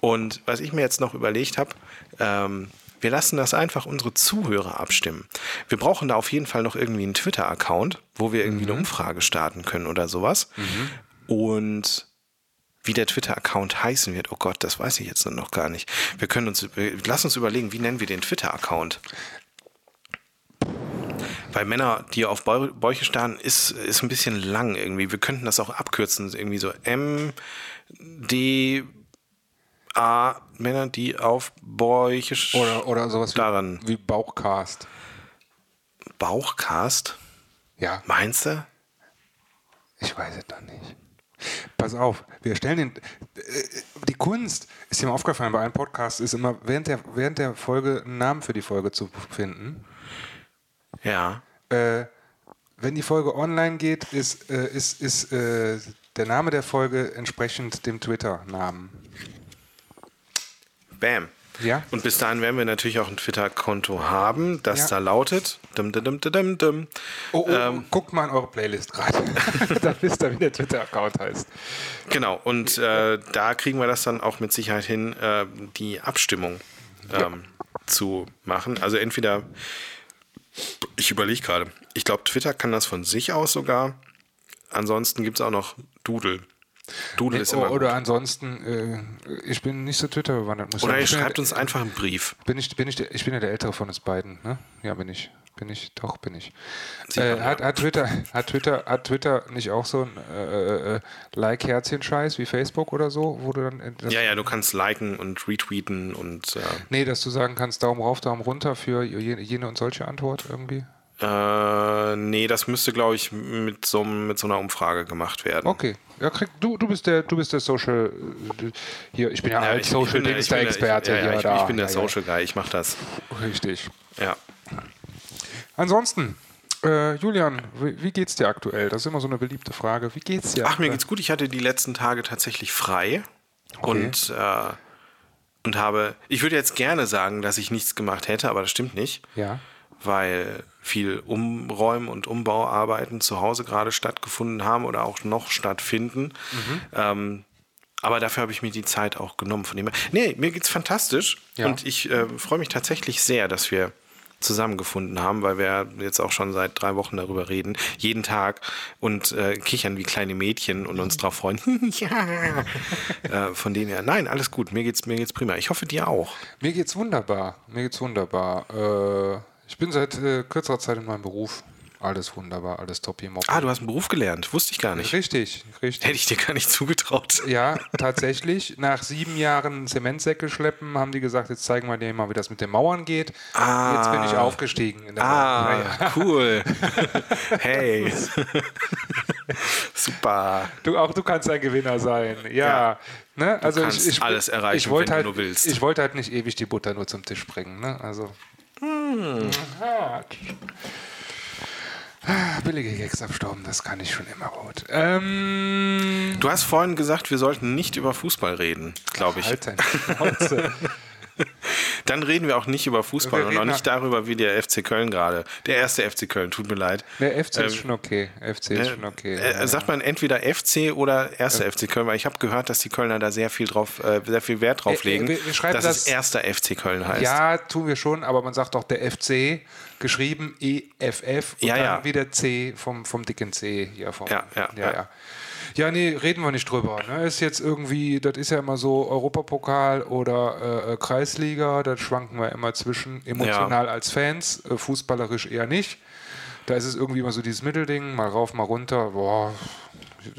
Und was ich mir jetzt noch überlegt habe, ähm, wir lassen das einfach unsere Zuhörer abstimmen. Wir brauchen da auf jeden Fall noch irgendwie einen Twitter-Account, wo wir irgendwie eine Umfrage starten können oder sowas. Und wie der Twitter-Account heißen wird, oh Gott, das weiß ich jetzt noch gar nicht. Wir können uns, lass uns überlegen, wie nennen wir den Twitter-Account? Weil Männer, die auf Bäu- Bäuche starren, ist, ist ein bisschen lang irgendwie. Wir könnten das auch abkürzen, irgendwie so M, D, A, Männer, die auf Bäuche sch- Oder, oder sowas wie, wie Bauchcast. Bauchcast? Ja, Meinst du? ich weiß es doch nicht. Pass auf, wir stellen den. Äh, die Kunst ist mal aufgefallen bei einem Podcast, ist immer während der, während der Folge einen Namen für die Folge zu finden. Ja. Äh, wenn die Folge online geht, ist, äh, ist, ist äh, der Name der Folge entsprechend dem Twitter-Namen. Bam. Ja? Und bis dahin werden wir natürlich auch ein Twitter-Konto haben, das Ja. da lautet. Dum, dum, dum, dum. Oh, oh, Ähm. guckt mal in eure Playlist gerade. da wisst ihr, wie der Twitter-Account heißt. Genau, und äh, da kriegen wir das dann auch mit Sicherheit hin, äh, die Abstimmung ähm, zu machen. Also entweder, ich überlege gerade, ich glaube, Twitter kann das von sich aus sogar. Ansonsten gibt es auch noch Doodle. Doodle ist immer oder gut. ansonsten, äh, ich bin nicht so Twitter bewandert. Muss ich Oder sagen. ihr schreibt uns einfach einen Brief. Bin ich, bin ich, der, ich bin ja der Ältere von uns beiden, ne? Ja, bin ich. Bin ich, doch, bin ich. Äh, hat, hat, Twitter, hat, Twitter, hat Twitter nicht auch so ein äh, äh, Like-Herzchen-Scheiß wie Facebook oder so, wo du dann. äh, Das, Ja, ja, du kannst liken und retweeten und äh, Nee, dass du sagen kannst, Daumen rauf, Daumen runter für jene und solche Antwort irgendwie. Äh, nee, das müsste, glaube ich, mit so, mit so einer Umfrage gemacht werden. Okay. Ja, krieg, du, du bist der, du bist der Social hier, ich bin ja, Ja, als Social der- Dings bin der Experte ich, ja, ich, ich bin der Social Guy, ich mache das. Richtig. Ja. Ansonsten, äh, Julian, wie, wie geht's dir aktuell? Das ist immer so eine beliebte Frage. Wie geht's dir? Ach, mir geht's gut. Ich hatte die letzten Tage tatsächlich frei Okay. und, äh, und habe, ich würde jetzt gerne sagen, dass ich nichts gemacht hätte, aber das stimmt nicht, Ja. weil viel Umräumen und Umbauarbeiten zu Hause gerade stattgefunden haben oder auch noch stattfinden. Mhm. Ähm, aber dafür habe ich mir die Zeit auch genommen. Von dem. Nee, mir geht's fantastisch Ja. und ich äh, freue mich tatsächlich sehr, dass wir zusammengefunden haben, weil wir jetzt auch schon seit drei Wochen darüber reden, jeden Tag und äh, kichern wie kleine Mädchen und uns drauf freuen. ja. äh, von denen her, nein, alles gut, mir geht's, mir geht's prima. Ich hoffe dir auch. Mir geht's wunderbar. Mir geht's wunderbar. Ich bin seit äh, kürzerer Zeit in meinem Beruf. Alles wunderbar, alles topi moppi. Ah, du hast einen Beruf gelernt, wusste ich gar nicht. Richtig, richtig. Hätte ich dir gar nicht zugetraut. Ja, tatsächlich. Nach sieben Jahren Zementsäcke schleppen haben die gesagt, jetzt zeigen wir dir mal, wie das mit den Mauern geht. Ah. Jetzt bin ich aufgestiegen. In der Ah, Ja, ja. cool. hey. Super. Du, auch du kannst ein Gewinner sein. Ja. Ne? Also kannst ich, ich, alles erreichen, ich wenn du halt, nur willst. Ich wollte halt nicht ewig die Butter nur zum Tisch bringen. Ne? Also. Hm. Billige Gags abstauben, das kann ich schon immer gut. Ähm, Du hast vorhin gesagt, wir sollten nicht über Fußball reden, glaube ich. Schnauze. Dann reden wir auch nicht über Fußball und auch nicht darüber, wie der FC Köln gerade. Der erste FC Köln, tut mir leid. Der FC ist Ähm, schon okay. FC ist schon okay. Äh, ja, sagt man entweder FC oder erster FC Köln, weil ich habe gehört, dass die Kölner da sehr viel drauf, äh, sehr viel Wert drauf Äh, äh, legen, wir- wir schreiben dass das- es erster FC Köln heißt. Ja, tun wir schon, aber man sagt doch der FC, geschrieben EFF und Ja, dann ja. wieder C vom, vom dicken C hier vom. Ja, ja, ja, ja. Ja. Ja, nee, reden wir nicht drüber. Ne? Ist jetzt irgendwie, das ist ja immer so Europapokal oder äh, äh, Kreisliga, da schwanken wir immer zwischen, emotional als Fans, äh, fußballerisch eher nicht. Da ist es irgendwie immer so dieses Mittelding, mal rauf, mal runter, boah,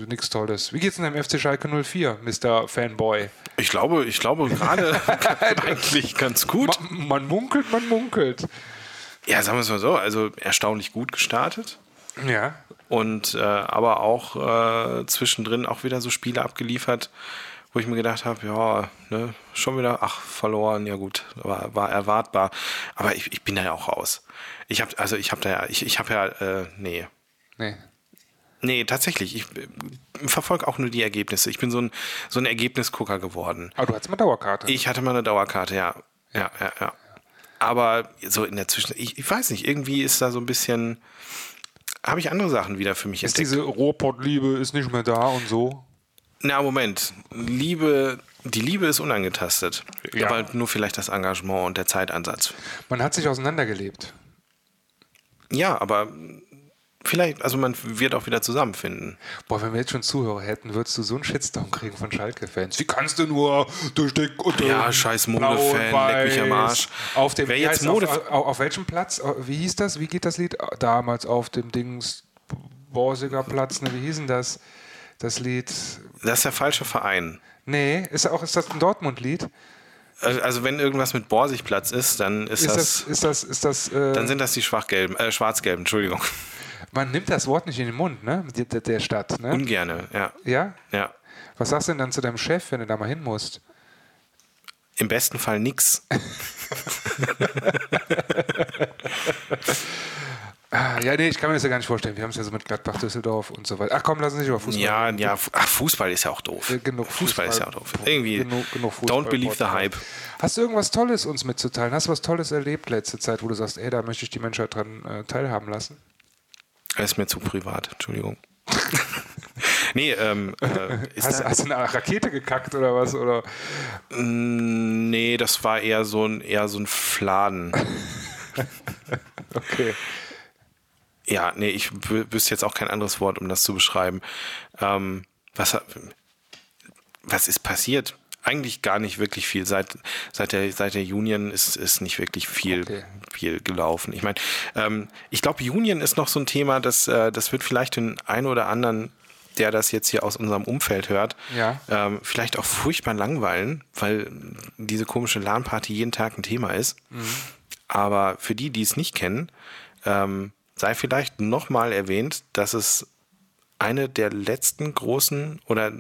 nichts Tolles. Wie geht's denn dem FC Schalke 04, Mr. Fanboy? Ich glaube, ich glaube gerade eigentlich ganz gut. Ma man munkelt, man munkelt. Ja, sagen wir es mal so, also erstaunlich gut gestartet. Ja. und äh, aber auch äh, zwischendrin auch wieder so Spiele abgeliefert, wo ich mir gedacht habe, ja, ne, schon wieder, ach, verloren, ja gut, war, war erwartbar. Aber ich, ich bin da ja auch raus. Ich habe, also ich habe da ja, ich, ich habe ja, äh, nee. Nee. Nee, tatsächlich. Ich äh, verfolge auch nur die Ergebnisse. Ich bin so ein, so ein Ergebnisgucker geworden. Aber du hattest mal Dauerkarte. Ich hatte mal eine Dauerkarte, ja. Ja, ja, ja. Aber so in der Zwischen, ich, ich weiß nicht, irgendwie ist da so ein bisschen, habe ich andere Sachen wieder für mich ist entdeckt. diese Ruhrpott-Liebe ist nicht mehr da und so. Na, Moment. Liebe, die Liebe ist unangetastet. Ja. Aber nur vielleicht das Engagement und der Zeitansatz. Man hat sich auseinandergelebt. Ja, aber vielleicht, also man wird auch wieder zusammenfinden. Boah, wenn wir jetzt schon Zuhörer hätten, würdest du so einen Shitstorm kriegen von Schalke-Fans. Wie kannst du nur durch dick und Ja, scheiß Mode-Fan, leck mich am. Arsch. Auf dem, Wer jetzt Mode- auf, auf, auf welchem Platz? Wie hieß das? Wie geht das Lied? Damals auf dem Dings Borsiger Platz, ne? Wie hieß denn das? Das Lied. Das ist der falsche Verein. Nee, ist auch ist das ein Dortmund-Lied? Also also wenn irgendwas mit Borsigplatz ist, dann ist, Ist das, das, ist das, ist das, äh, dann sind das die schwachgelben, äh, schwarzgelben, Entschuldigung. man nimmt das Wort nicht in den Mund, ne? Der, der- der Stadt, ne? Ungerne, ja. Ja? Ja. Was sagst du denn dann zu deinem Chef, wenn du da mal hin musst? Im besten Fall nix. Ah, ja, nee, ich kann mir das ja gar nicht vorstellen. Wir haben es ja so mit Gladbach, Düsseldorf und so weiter. Ach komm, lass uns nicht über Fußball Ja, ja, ach, Fußball ist ja auch doof. Genug Fußball, ist ja auch Fußball- doof. Irgendwie, genug- genug Fußball- don't believe the hype. Hast du irgendwas Tolles uns mitzuteilen? Hast du was Tolles erlebt letzte Zeit, wo du sagst, ey, da möchte ich die Menschheit dran äh, teilhaben lassen? Das ist mir zu privat, Entschuldigung. nee, ähm, äh, ist Hast, hast du eine Rakete gekackt oder was? Oder? Mm, nee, das war eher so ein, eher so ein Fladen. Okay. Ja, nee, ich wü- wüsste jetzt auch kein anderes Wort, um das zu beschreiben. Ähm, was, was ist passiert? Eigentlich gar nicht wirklich viel. Seit, seit, der, seit der Union ist, ist nicht wirklich viel, Okay. viel gelaufen. Ich meine, ähm, ich glaube, Union ist noch so ein Thema, das, äh, das wird vielleicht den einen oder anderen, der das jetzt hier aus unserem Umfeld hört, Ja. ähm, vielleicht auch furchtbar langweilen, weil diese komische LAN-Party jeden Tag ein Thema ist. Aber für die, die es nicht kennen, ähm, sei vielleicht nochmal erwähnt, dass es eine der letzten großen oder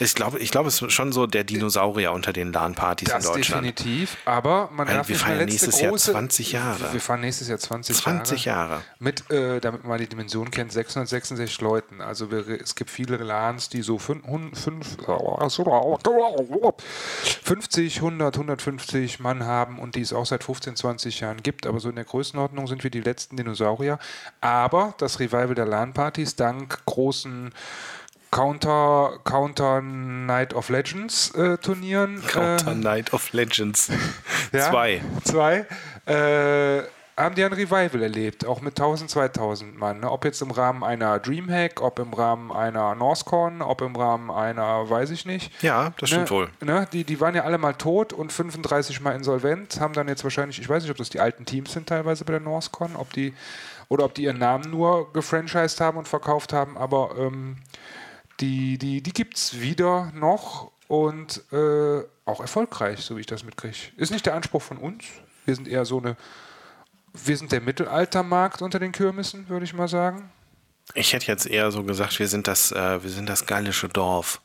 ich glaube, ich glaube, es ist schon so der Dinosaurier unter den LAN-Partys in Deutschland. definitiv, aber man Weil darf wir nicht feiern nächstes Jahr große, 20 Jahre. Wir fahren nächstes Jahr 20, 20 Jahre. Jahre. Mit, äh, damit man die Dimension kennt, 666 Leuten. Also wir, es gibt viele LANs, die so 5, 50, 100, 150 Mann haben und die es auch seit 15, 20 Jahren gibt. Aber so in der Größenordnung sind wir die letzten Dinosaurier. Aber das Revival der LAN-Partys dank großen Counter, Counter Night of Legends äh, Turnieren. Counter äh, Night of Legends. ja, Zwei. Zwei. Äh, haben die ein Revival erlebt, auch mit 1000, 2000 Mann. Ne? Ob jetzt im Rahmen einer Dreamhack, ob im Rahmen einer Northcon, ob im Rahmen einer, weiß ich nicht. Ja, das stimmt ne, wohl. Ne? Die, die waren ja alle mal tot und 35 mal insolvent, haben dann jetzt wahrscheinlich, ich weiß nicht, ob das die alten Teams sind teilweise bei der Northcon, ob die oder ob die ihren Namen nur gefranchised haben und verkauft haben, aber ähm, die, die, die gibt es wieder noch und äh, auch erfolgreich, so wie ich das mitkriege. Ist nicht der Anspruch von uns. Wir sind eher so eine, wir sind der Mittelaltermarkt unter den Kirmessen, würde ich mal sagen. Ich hätte jetzt eher so gesagt, wir sind das, äh, wir sind das gallische Dorf.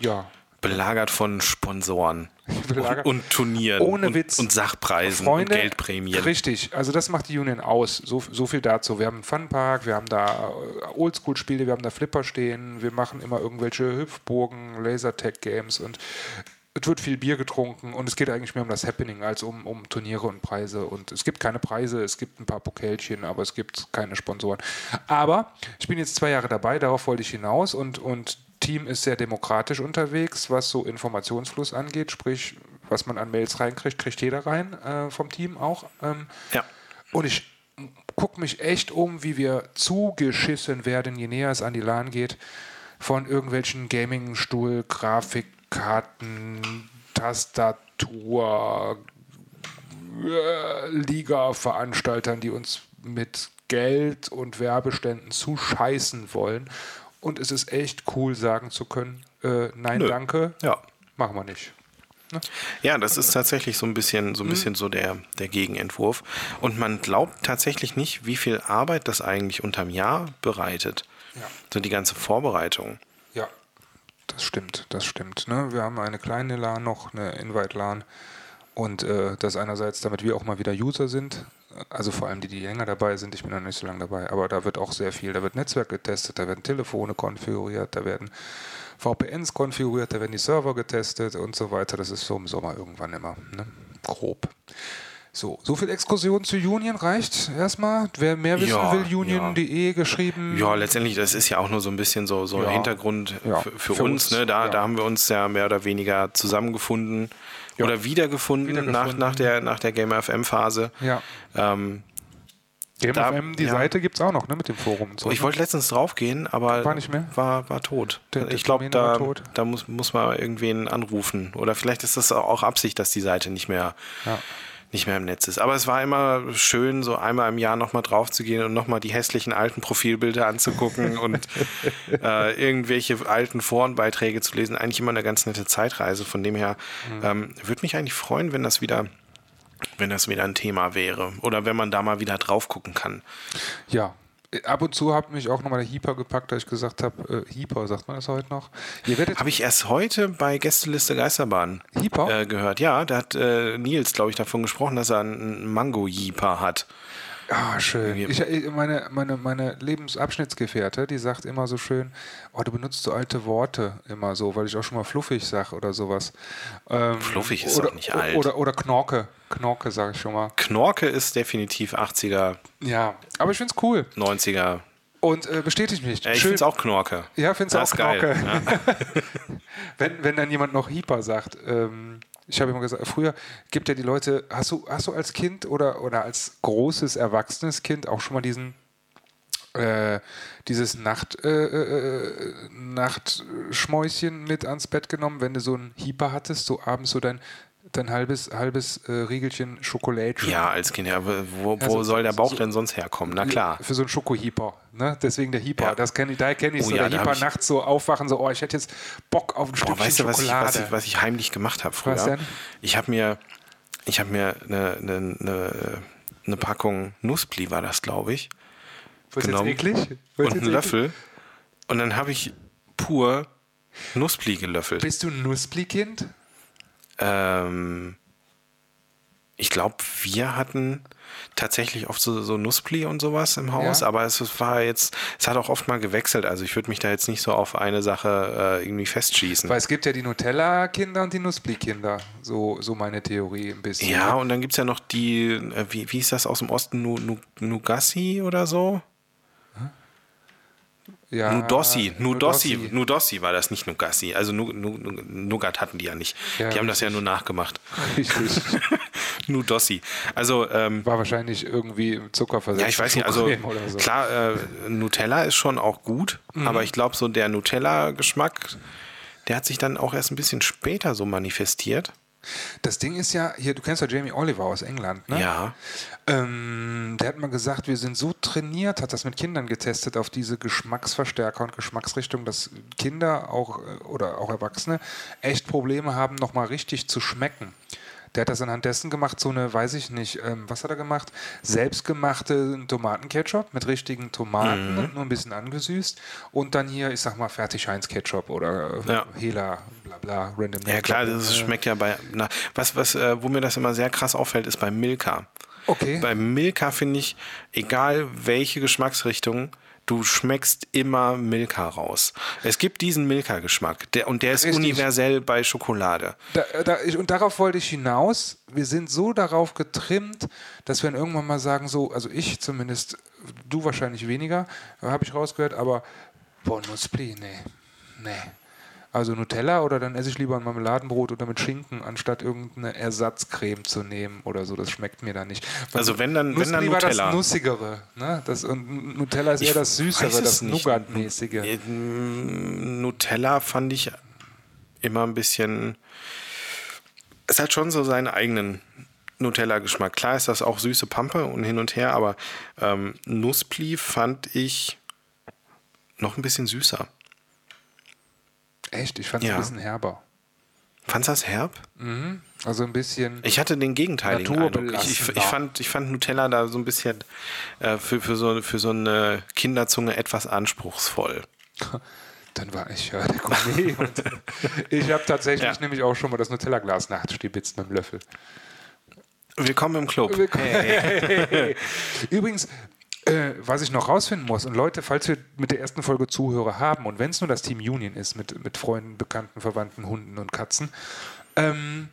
Ja. Belagert von Sponsoren Belagert. und, und Turnieren Ohne und, Witz. und Sachpreisen Freunde, und Geldprämien. Richtig, also das macht die Union aus. So, so viel dazu. Wir haben einen Funpark, wir haben da äh, Oldschool-Spiele, wir haben da Flipper stehen, wir machen immer irgendwelche Hüpfburgen, Lasertag-Games und es wird viel Bier getrunken und es geht eigentlich mehr um das Happening als um, um Turniere und Preise. Und es gibt keine Preise, es gibt ein paar Pokelchen, aber es gibt keine Sponsoren. Aber ich bin jetzt zwei Jahre dabei, darauf wollte ich hinaus und, und Team ist sehr demokratisch unterwegs, was so Informationsfluss angeht, sprich, was man an Mails reinkriegt, kriegt jeder rein äh, vom Team auch. Ähm, Ja. und ich gucke mich echt um, wie wir zugeschissen werden, je näher es an die LAN geht, von irgendwelchen Gaming-Stuhl, Grafikkarten, Tastatur, äh, Liga-Veranstaltern, die uns mit Geld und Werbeständen zuscheißen wollen. Und es ist echt cool, sagen zu können, äh, nein, Nö. danke, Ja. machen wir nicht. Ja, das ist tatsächlich so ein bisschen, so ein bisschen so der, der Gegenentwurf. Und man glaubt tatsächlich nicht, wie viel Arbeit das eigentlich unterm Jahr bereitet. Ja. So die ganze Vorbereitung. Ja, das stimmt, das stimmt. Ne? Wir haben eine kleine LAN noch, eine Invite-LAN. Und äh, das einerseits, damit wir auch mal wieder User sind, also vor allem die, die länger dabei sind, ich bin noch nicht so lange dabei, aber da wird auch sehr viel, da wird Netzwerk getestet, da werden Telefone konfiguriert, da werden VPNs konfiguriert, da werden die Server getestet und so weiter. Das ist so im Sommer irgendwann immer, ne? grob. So, so viel Exkursion zu Union reicht erstmal. Wer mehr wissen Ja, will, union.de geschrieben. Ja, letztendlich, das ist ja auch nur so ein bisschen so, so Ja. Hintergrund Ja, für, für für uns. uns, Ne? Da, ja. da haben wir uns ja mehr oder weniger zusammengefunden oder wiedergefunden, Wiedergefunden. Nach, nach der, nach der Gamer FM-Phase. Ja. Ähm, Game Da- FM, die ja. Seite gibt es auch noch, ne, mit dem Forum und so. ich wollte letztens draufgehen, aber War nicht mehr? War, war tot. Der- der ich glaube, da, da muss, muss man irgendwen anrufen. Oder vielleicht ist das auch Absicht, dass die Seite nicht mehr, Ja. Nicht mehr im Netz ist. Aber es war immer schön, so einmal im Jahr nochmal drauf zu gehen und nochmal die hässlichen alten Profilbilder anzugucken und äh, irgendwelche alten Forenbeiträge zu lesen. Eigentlich immer eine ganz nette Zeitreise. Von dem her Mhm. ähm, würde mich eigentlich freuen, wenn das wieder wenn das wieder ein Thema wäre oder wenn man da mal wieder drauf gucken kann. Ja. Ab und zu hat mich auch nochmal der Heeper gepackt, da ich gesagt habe, äh, Heeper, sagt man das heute noch? Habe ich erst heute bei Gästeliste Geisterbahn Jeeper? äh, gehört. Ja, da hat äh, Nils, glaube ich, davon gesprochen, dass er einen Mango-Jeeper hat. Ah, schön. Ich, äh, meine, meine, meine Lebensabschnittsgefährte, die sagt immer so schön, oh, du benutzt so alte Worte immer so, weil ich auch schon mal fluffig sage oder sowas. Ähm, Fluffig ist oder, doch nicht alt. Oder, oder Knorke. Knorke sage ich schon mal. Knorke ist definitiv 80er, Ja, aber ich finde es cool. 90er. Und äh, bestätigt mich. Äh, ich finde es auch Knorke. Ja, find's Das auch ist geil. Knorke. Ja. wenn, wenn dann jemand noch Hyper sagt, ähm, ich habe immer gesagt, früher gibt ja die Leute, hast du, hast du als Kind oder, oder als großes, erwachsenes Kind auch schon mal diesen äh, dieses Nacht, äh, äh, Nachtschmäuschen mit ans Bett genommen, wenn du so einen Hyper hattest, so abends so dein, dein halbes, halbes äh, Riegelchen Schokolade. ja, als Kind. Ja, wo wo Ja, so- soll der Bauch so- denn sonst herkommen? Na klar. Für so einen Schokohyper. Ne? Deswegen der Hyper. Ja. Das kenn ich, daher kenne ich Oh so. ja, der ich- nachts so aufwachen, so, oh, ich hätte jetzt Bock auf ein Stückchen weißt du, was ich, Schokolade. was, ich, was ich heimlich gemacht habe früher? Was denn? Ich habe mir, ich habe mir eine, eine, eine, eine Packung Nussbli war das, glaube ich. Wird's genommen jetzt eklig? Wird's und einen eklig? Löffel. Und dann habe ich pur Nussbli gelöffelt. Bist du ein Nussbli-Kind? Ähm, ich glaube, wir hatten tatsächlich oft so, so Nussbli und sowas im Haus, Ja. aber es war jetzt, es hat auch oft mal gewechselt. Also ich würde mich da jetzt nicht so auf eine Sache äh, irgendwie festschießen. Weil es gibt ja die Nutella-Kinder und die Nussbli-Kinder. So, so meine Theorie ein bisschen. ja, und dann gibt es ja noch die, äh, wie, wie ist das aus dem Osten, Nu- Nu- Nugassi oder so? Ja Nudossi, Nudossi, Nudossi. Nudossi war das, nicht Nugassi. Also Nu- Nu- Nu- Nougat hatten die ja nicht. Ja, die haben das ja nur nachgemacht. Richtig. Nudossi. Also, ähm, War wahrscheinlich irgendwie Zuckerversetzt. Ja, ich weiß nicht, also so. Mhm. klar, äh, Nutella ist schon auch gut, aber ich glaube, so der Nutella-Geschmack, der hat sich dann auch erst ein bisschen später so manifestiert. Das Ding ist ja, hier, du kennst ja Jamie Oliver aus England, ne? Ja. Ähm, der hat mal gesagt, wir sind so trainiert, hat das mit Kindern getestet, auf diese Geschmacksverstärker und Geschmacksrichtung, dass Kinder auch äh, oder auch Erwachsene echt Probleme haben, nochmal richtig zu schmecken. Der hat das anhand dessen gemacht, so eine, weiß ich nicht, ähm, was hat er gemacht? Selbstgemachte Tomatenketchup mit richtigen Tomaten, Mhm. nur ein bisschen angesüßt. Und dann hier, ich sag mal, fertig Heinz Ketchup oder äh, Ja. Hela, bla bla, random. Ja klar, das schmeckt ja bei. Na, was, was, äh, wo mir das immer sehr krass auffällt, ist bei Milka. Okay. Bei Milka finde ich, egal welche Geschmacksrichtung, du schmeckst immer Milka raus. Es gibt diesen Milka-Geschmack, der, und der ist Richtig. universell bei Schokolade. Da, da, ich, und darauf wollte ich hinaus. Wir sind so darauf getrimmt, dass wir dann irgendwann mal sagen, so, also ich zumindest, du wahrscheinlich weniger, habe ich rausgehört, aber boah, Nussbli, nee, nee. Also Nutella oder dann esse ich lieber ein Marmeladenbrot oder mit Schinken, anstatt irgendeine Ersatzcreme zu nehmen oder so. Das schmeckt mir dann nicht. Weil Also wenn dann- wenn dann war Nutella. das Nussigere. Ne? Das, und Nutella ist eher das Süßere, das. Nougat-mäßige. Äh, Nutella fand ich immer ein bisschen. Es hat schon so seinen eigenen Nutella-Geschmack. Klar ist das auch süße Pampe und hin und her, aber ähm, Nussbli fand ich noch ein bisschen süßer. Echt, ich fand es Ja. ein bisschen herber. Fandst du das herb? Also ein bisschen. Ich hatte den gegenteiligen Eindruck. Ich, ich, ich, fand, ich fand Nutella da so ein bisschen äh, für, für, so, für so eine Kinderzunge etwas anspruchsvoll. Dann war ich ja der Gourmet. ich habe tatsächlich Ja. nämlich auch schon mal das Nutella-Glas nachstibitzt mit dem Löffel. Willkommen im Club. Übrigens, äh, was ich noch rausfinden muss, und Leute, falls wir mit der ersten Folge Zuhörer haben, und wenn es nur das Team Union ist, mit, mit Freunden, Bekannten, Verwandten, Hunden und Katzen, ähm,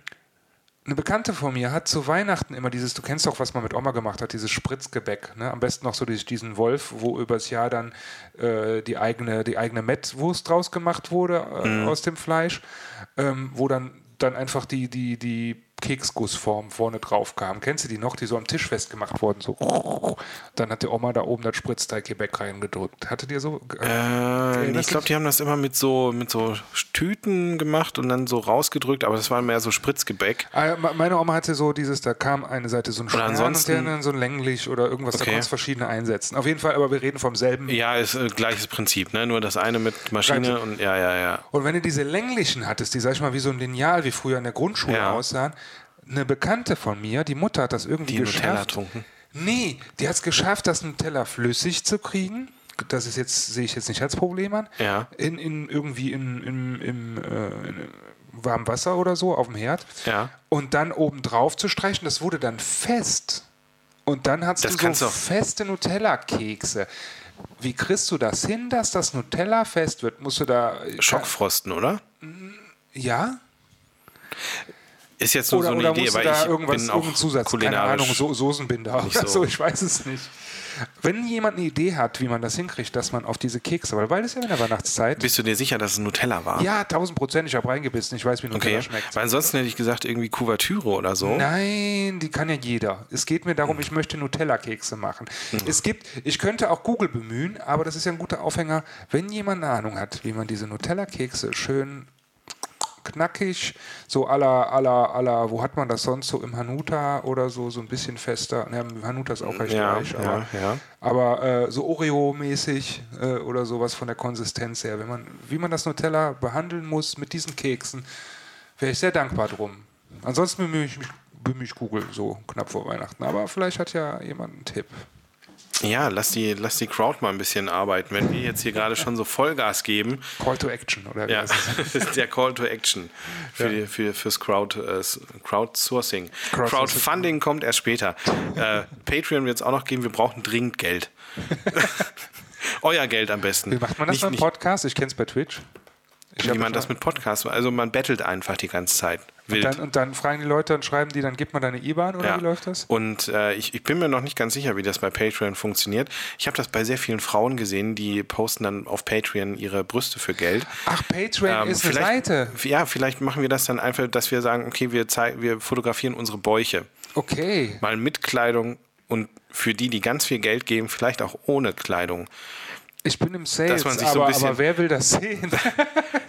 eine Bekannte von mir hat zu Weihnachten immer dieses, du kennst doch, was man mit Oma gemacht hat, dieses Spritzgebäck. Ne? Am besten noch so diesen Wolf, wo übers Jahr dann äh, die eigene, die eigene Mettwurst draus gemacht wurde äh, aus dem Fleisch, ähm, wo dann, dann einfach die, die, die Keksgussform vorne drauf kam. Kennst du die noch, die so am Tisch festgemacht wurden? So. Dann hat die Oma da oben das Spritzteiggebäck reingedrückt. Hattet ihr so? Äh, ich glaube, die haben das immer mit so, mit so Tüten gemacht und dann so rausgedrückt, aber das war mehr so Spritzgebäck. Ah, me- Meine Oma hatte so dieses, da kam eine Seite so ein Stern ansonsten- und dann so ein länglich oder irgendwas, da Okay. konntest du verschiedene einsetzen. Auf jeden Fall, aber wir reden vom selben. Ja, ist äh, gleiches Prinzip, ne? Nur das eine mit Maschine und ja, ja, ja. Und wenn du diese länglichen hattest, die, sag ich mal, wie so ein Lineal, wie früher in der Grundschule Ja. aussahen, eine Bekannte von mir, die Mutter hat das irgendwie Die Nutella geschafft. trunken. Nee, die hat es geschafft, das Nutella flüssig zu kriegen. Das ist jetzt, sehe ich jetzt nicht als Problem an. Ja. In, in irgendwie in, in, im äh, in warmem Wasser oder so auf dem Herd. Ja. Und dann oben drauf zu streichen, das wurde dann fest. Und dann hast Das du so feste Nutella-Kekse. Wie kriegst du das hin, dass das Nutella fest wird? Musst du da. Schockfrosten, oder? Ja? Ist jetzt nur Oder, so eine oder Idee, weil da ich irgendwas, bin auch Zusatz, keine. Ahnung, so, Soßenbinder oder so. so, ich weiß es nicht. Wenn jemand eine Idee hat, wie man das hinkriegt, dass man auf diese Kekse, weil ist ja in der Weihnachtszeit. Bist du dir sicher, dass es Nutella war? Ja, tausend Prozent, ich habe reingebissen, ich weiß, wie Nutella Okay. schmeckt. Weil ansonsten hätte ich gesagt, irgendwie Kuvertüre oder so. Nein, die kann ja jeder. Es geht mir darum, ich möchte Nutella-Kekse machen. Es gibt, ich könnte auch Google bemühen, aber das ist ja ein guter Aufhänger, wenn jemand eine Ahnung hat, wie man diese Nutella-Kekse schön knackig, so aller, aller, aller, wo hat man das sonst so im Hanuta oder so, so ein bisschen fester. Ne, Hanuta ist auch recht Ja, weich, ja, aber, ja. aber äh, so Oreo-mäßig äh, oder sowas von der Konsistenz her, wenn man, wie man das Nutella behandeln muss mit diesen Keksen, wäre ich sehr dankbar drum. Ansonsten bemühe ich mich, bemühe ich Google so knapp vor Weihnachten. Aber vielleicht hat ja jemand einen Tipp. Ja, lass die, lass die Crowd mal ein bisschen arbeiten. Wenn wir jetzt hier gerade schon so Vollgas geben. Call to Action, oder? Ja, das ist der Call to Action für, ja. die, für fürs Crowd, äh, Crowdsourcing. Crowdsourcing. Crowdfunding kommt erst später. äh, Patreon wird es auch noch geben. Wir brauchen dringend Geld. Euer Geld am besten. Wie macht man das nicht, beim Podcast? Ich kenne es bei Twitch. Ich wie man das mit Podcasts, also man bettelt einfach die ganze Zeit. Und dann, und dann, fragen die Leute und schreiben die, dann gibt man deine IBAN oder ja. wie läuft das? Und äh, ich, ich, bin mir noch nicht ganz sicher, wie das bei Patreon funktioniert. Ich habe das bei sehr vielen Frauen gesehen, die posten dann auf Patreon ihre Brüste für Geld. Ach, Patreon ähm, ist eine Seite. Ja, vielleicht machen wir das dann einfach, dass wir sagen, okay, wir, zeigen, wir fotografieren unsere Bäuche. Okay. Mal mit Kleidung und für die, die ganz viel Geld geben, vielleicht auch ohne Kleidung. Ich bin im Sales, aber, so aber, wer will das sehen?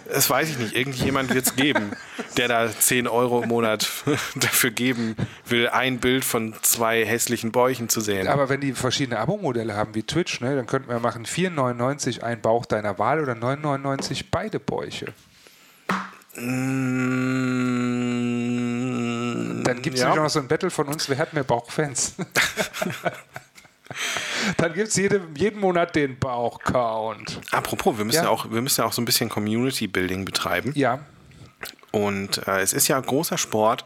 Das weiß ich nicht. Irgendjemand wird es geben, der da 10 Euro im Monat dafür geben will, ein Bild von zwei hässlichen Bäuchen zu sehen. Aber wenn die verschiedene Abo-Modelle haben wie Twitch, ne, dann könnten wir machen 4,99 ein Bauch deiner Wahl oder 9,99 beide Bäuche. Mm, dann gibt es ja. noch so ein Battle von uns, wer hat mehr Bauchfans? Dann gibt es jede, jeden Monat den Bauchcount. Apropos, wir müssen ja. auch, wir müssen ja auch so ein bisschen Community Building betreiben. Ja. Und äh, es ist ja großer Sport,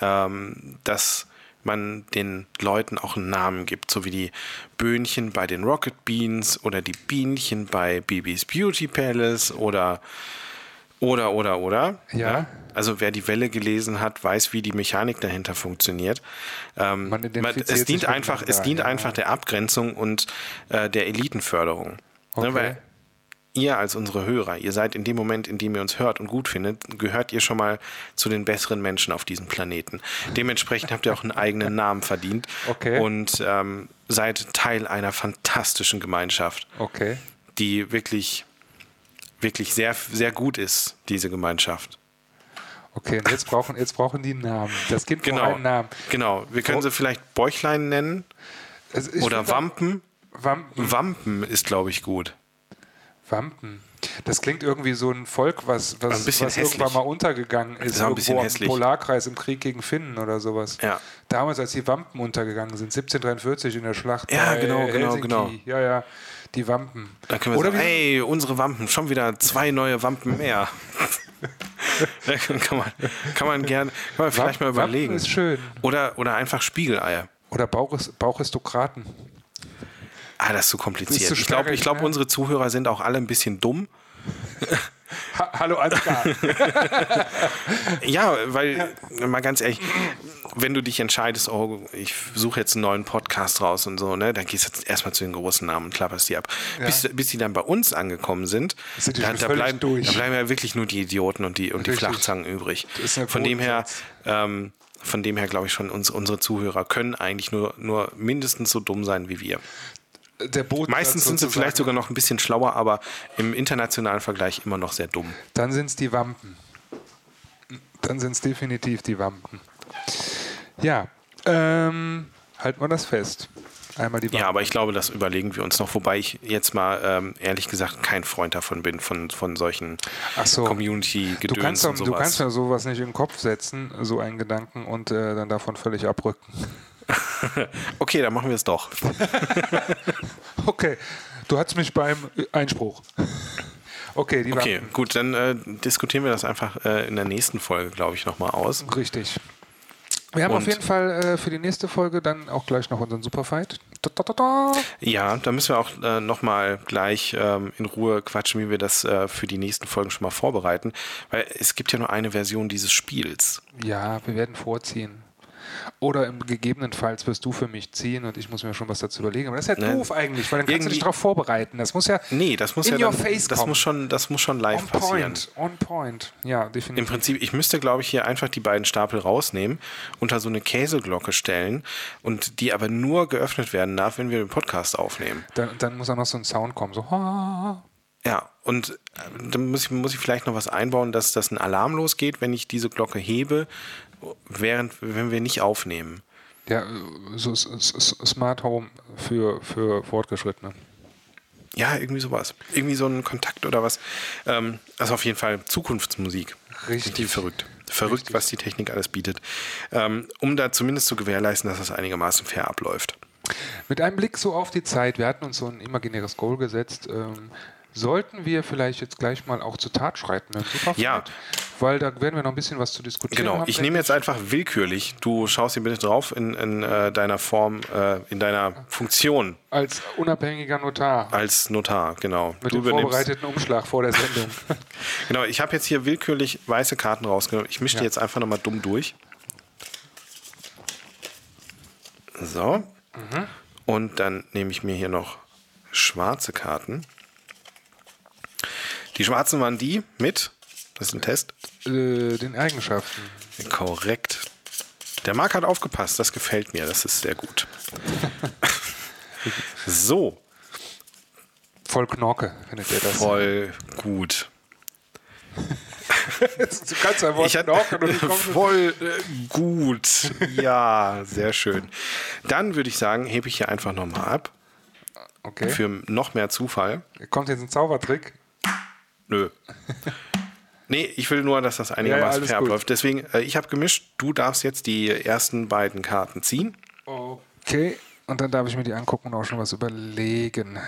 ähm, dass man den Leuten auch einen Namen gibt, so wie die Böhnchen bei den Rocket Beans oder die Bienchen bei Bibis Beauty Palace oder oder oder oder. Ja. ja. Also wer die Welle gelesen hat, weiß, wie die Mechanik dahinter funktioniert. Ähm, man man, es dient einfach, es dient ja. einfach der Abgrenzung und äh, der Elitenförderung. Ne, okay. Ne, weil ihr als unsere Hörer, ihr seid in dem Moment, in dem ihr uns hört und gut findet, gehört ihr schon mal zu den besseren Menschen auf diesem Planeten. Dementsprechend habt ihr auch einen eigenen Namen verdient okay. und ähm, seid Teil einer fantastischen Gemeinschaft, okay. die wirklich, wirklich sehr, sehr gut ist, diese Gemeinschaft. Okay, und jetzt brauchen, jetzt brauchen die einen Namen. Das Kind genau, braucht einen Namen. Genau, wir können sie vielleicht Bäuchlein nennen. Also oder Wampen. Wampen. Wampen ist, glaube ich, gut. Wampen. Das klingt irgendwie so ein Volk, was, was, was irgendwann mal untergegangen ist. ist ein bisschen hässlich. Im Polarkreis im Krieg gegen Finnen oder sowas. Ja. Damals, als die Wampen untergegangen sind, 1743 in der Schlacht. Ja, genau, genau, Helsinki. genau. Ja, ja, die Wampen. Da können wir oder sagen, hey, unsere Wampen, schon wieder zwei neue Wampen mehr. kann man, kann man gerne, kann man vielleicht mal überlegen. Wappen ist schön. Oder, oder einfach Spiegeleier. Oder Bauchistokraten. Ah, das ist zu kompliziert. ich glaube, ich glaub, unsere Zuhörer sind auch alle ein bisschen dumm. Ha Hallo Ansgar. ja, weil, mal ganz ehrlich, wenn du dich entscheidest, oh, ich suche jetzt einen neuen Podcast raus und so, ne, dann gehst du jetzt erstmal zu den großen Namen und klapperst die ab. Ja. Bis, bis die dann bei uns angekommen sind, sind da, da, bleiben, da, bleiben, ja wirklich nur die Idioten und die, und die Flachzangen übrig. Von dem her, ähm, von dem her glaube ich schon, uns, unsere Zuhörer können eigentlich nur, nur mindestens so dumm sein wie wir der Boden. Meistens sind sie vielleicht sogar noch ein bisschen schlauer, aber im internationalen Vergleich immer noch sehr dumm. Dann sind es die Wampen. Dann sind es definitiv die Wampen. Ja, ähm, halten wir das fest. Einmal die Wampen. Ja, aber ich glaube, das überlegen wir uns noch, wobei ich jetzt mal ähm, ehrlich gesagt kein Freund davon bin, von, von solchen so. Community-Gedöns du kannst, und sowas. Du kannst ja sowas nicht in den Kopf setzen, so einen Gedanken, und äh, dann davon völlig abrücken. okay, dann machen wir es doch. okay, du hattest mich beim Einspruch. Okay, die okay gut, dann äh, diskutieren wir das einfach äh, in der nächsten Folge, glaube ich, nochmal aus. Richtig. Wir haben Und auf jeden Fall äh, für die nächste Folge dann auch gleich noch unseren Superfight. Da, da, da, ja, da müssen wir auch äh, nochmal gleich ähm, in Ruhe quatschen, wie wir das äh, für die nächsten Folgen schon mal vorbereiten. Weil es gibt ja nur eine Version dieses Spiels. Ja, wir werden vorziehen. Oder im gegebenenfalls wirst du für mich ziehen und ich muss mir schon was dazu überlegen. Aber das ist ja ne? doof eigentlich, weil dann kannst du dich darauf vorbereiten. Das muss ja nee, das muss in ja your dann, face das kommen. muss schon, das muss schon live on passieren. Point, on point, ja, definitiv. Im Prinzip, ich müsste, glaube ich, hier einfach die beiden Stapel rausnehmen, unter so eine Käseglocke stellen und die aber nur geöffnet werden darf, wenn wir den Podcast aufnehmen. Dann, dann muss auch noch so ein Sound kommen, so ja, und äh, dann muss ich, muss ich vielleicht noch was einbauen, dass das ein Alarm losgeht, wenn ich diese Glocke hebe, während wenn wir nicht aufnehmen. Ja, so Smart Home für, für Fortgeschrittene. Ja, irgendwie sowas. Irgendwie so ein Kontakt oder was. Ähm, also auf jeden Fall Zukunftsmusik. Richtig. verrückt. Verrückt, Richtig. was die Technik alles bietet. Ähm, um da zumindest zu gewährleisten, dass das einigermaßen fair abläuft. Mit einem Blick so auf die Zeit, wir hatten uns so ein imaginäres Goal gesetzt. Ähm, sollten wir vielleicht jetzt gleich mal auch zur Tat schreiten? Ja. Weil da werden wir noch ein bisschen was zu diskutieren Genau, haben, ich nehme jetzt einfach willkürlich. Du schaust hier bitte drauf in, in äh, deiner Form, äh, in deiner Funktion Als unabhängiger Notar. als Notar, genau. Mit du dem vorbereiteten Umschlag vor der Sendung. Genau, ich habe jetzt hier willkürlich weiße Karten rausgenommen. Ich mische die Ja. jetzt einfach nochmal dumm durch. So. Mhm. Und dann nehme ich mir hier noch schwarze Karten. Die schwarzen waren die mit, das ist ein Test, äh, den Eigenschaften. korrekt. Der Marc hat aufgepasst, das gefällt mir, das ist sehr gut. so, Voll Knorke, findet ihr das? voll gut. du kannst ein Wort Ich hatte Knorke und voll äh, gut. Ja, sehr schön. Dann würde ich sagen, hebe ich hier einfach nochmal ab Okay. für noch mehr Zufall. Kommt jetzt ein Zaubertrick? Nö. Nee, ich will nur, dass das einigermaßen alles fair gut. abläuft. Deswegen, äh, ich habe gemischt. Du darfst jetzt die ersten beiden Karten ziehen. Okay, und dann darf ich mir die angucken und auch schon was überlegen.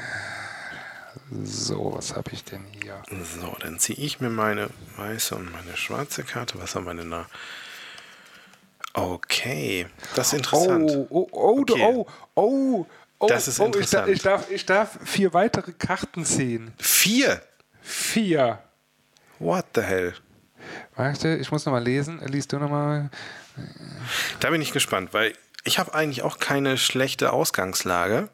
So, was habe ich denn hier? So, dann ziehe ich mir meine weiße und meine schwarze Karte. Was haben wir denn da? Okay, das ist interessant. Oh, oh, oh, Okay. oh, oh, oh. Das ist oh, ich, da, interessant. ich, darf, ich darf vier weitere Karten ziehen. Vier! Vier. What the hell? Warte, ich muss nochmal lesen. Liest du nochmal? Da bin ich gespannt, weil ich habe eigentlich auch keine schlechte Ausgangslage.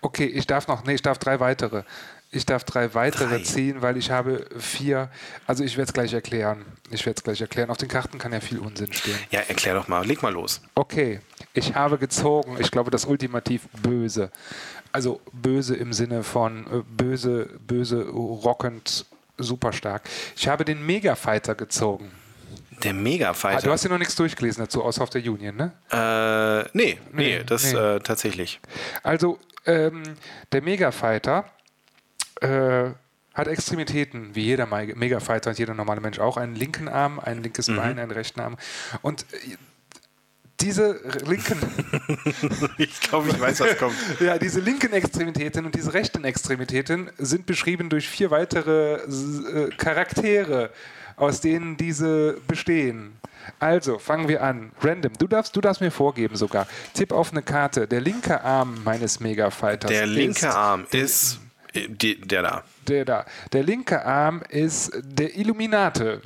Okay, ich darf noch, nee, ich darf drei weitere. Ich darf drei weitere Drei. ziehen, weil ich habe vier. Also ich werde es gleich erklären. Ich werde es gleich erklären. Auf den Karten kann ja viel Unsinn stehen. Ja, erklär doch mal. Leg mal los. Okay, ich habe gezogen. Ich glaube, das ultimativ Böse. Also böse im Sinne von äh, böse, böse, rockend, super stark. Ich habe den Mega-Fighter gezogen. Der Ah, du Mega-Fighter. hast ja noch nichts durchgelesen dazu, außer auf der Union, ne? äh, nee, nee, Nee, das nee. Äh, tatsächlich. Also, ähm, der Mega-Fighter äh, hat Extremitäten, wie jeder Me- Mega-Fighter und jeder normale Mensch auch. Einen linken Arm, ein linkes Bein, einen rechten Arm. Und äh, diese linken, Ich glaube, ich weiß, was kommt. ja, diese linken Extremitäten und diese rechten Extremitäten sind beschrieben durch vier weitere äh, Charaktere, aus denen diese bestehen. Also, fangen wir an. Random. Du darfst, du darfst mir vorgeben sogar. Tipp auf eine Karte. Der linke Arm meines Mega-Fighters Der linke ist Arm ist die, der da. der da. Der linke Arm ist der Illuminate.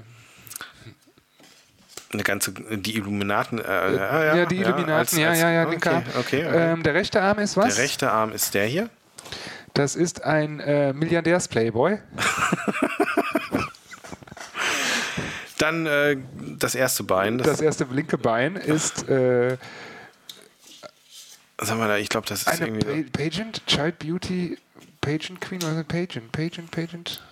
Eine ganze, die Illuminaten. Äh, ja, Ja, die Illuminaten, als- ja, als- ja, ja, okay, Arm. okay, okay. Ähm, der rechte Arm ist was? Der rechte Arm ist der hier. Das ist ein äh, Milliardärs-Playboy. Dann äh, das erste Bein. Das, Das erste linke Bein ist äh, sag mal ich glaube, das ist eine irgendwie. Pa Pageant, Child Beauty, Pageant Queen oder Pageant, Pageant, Pageant.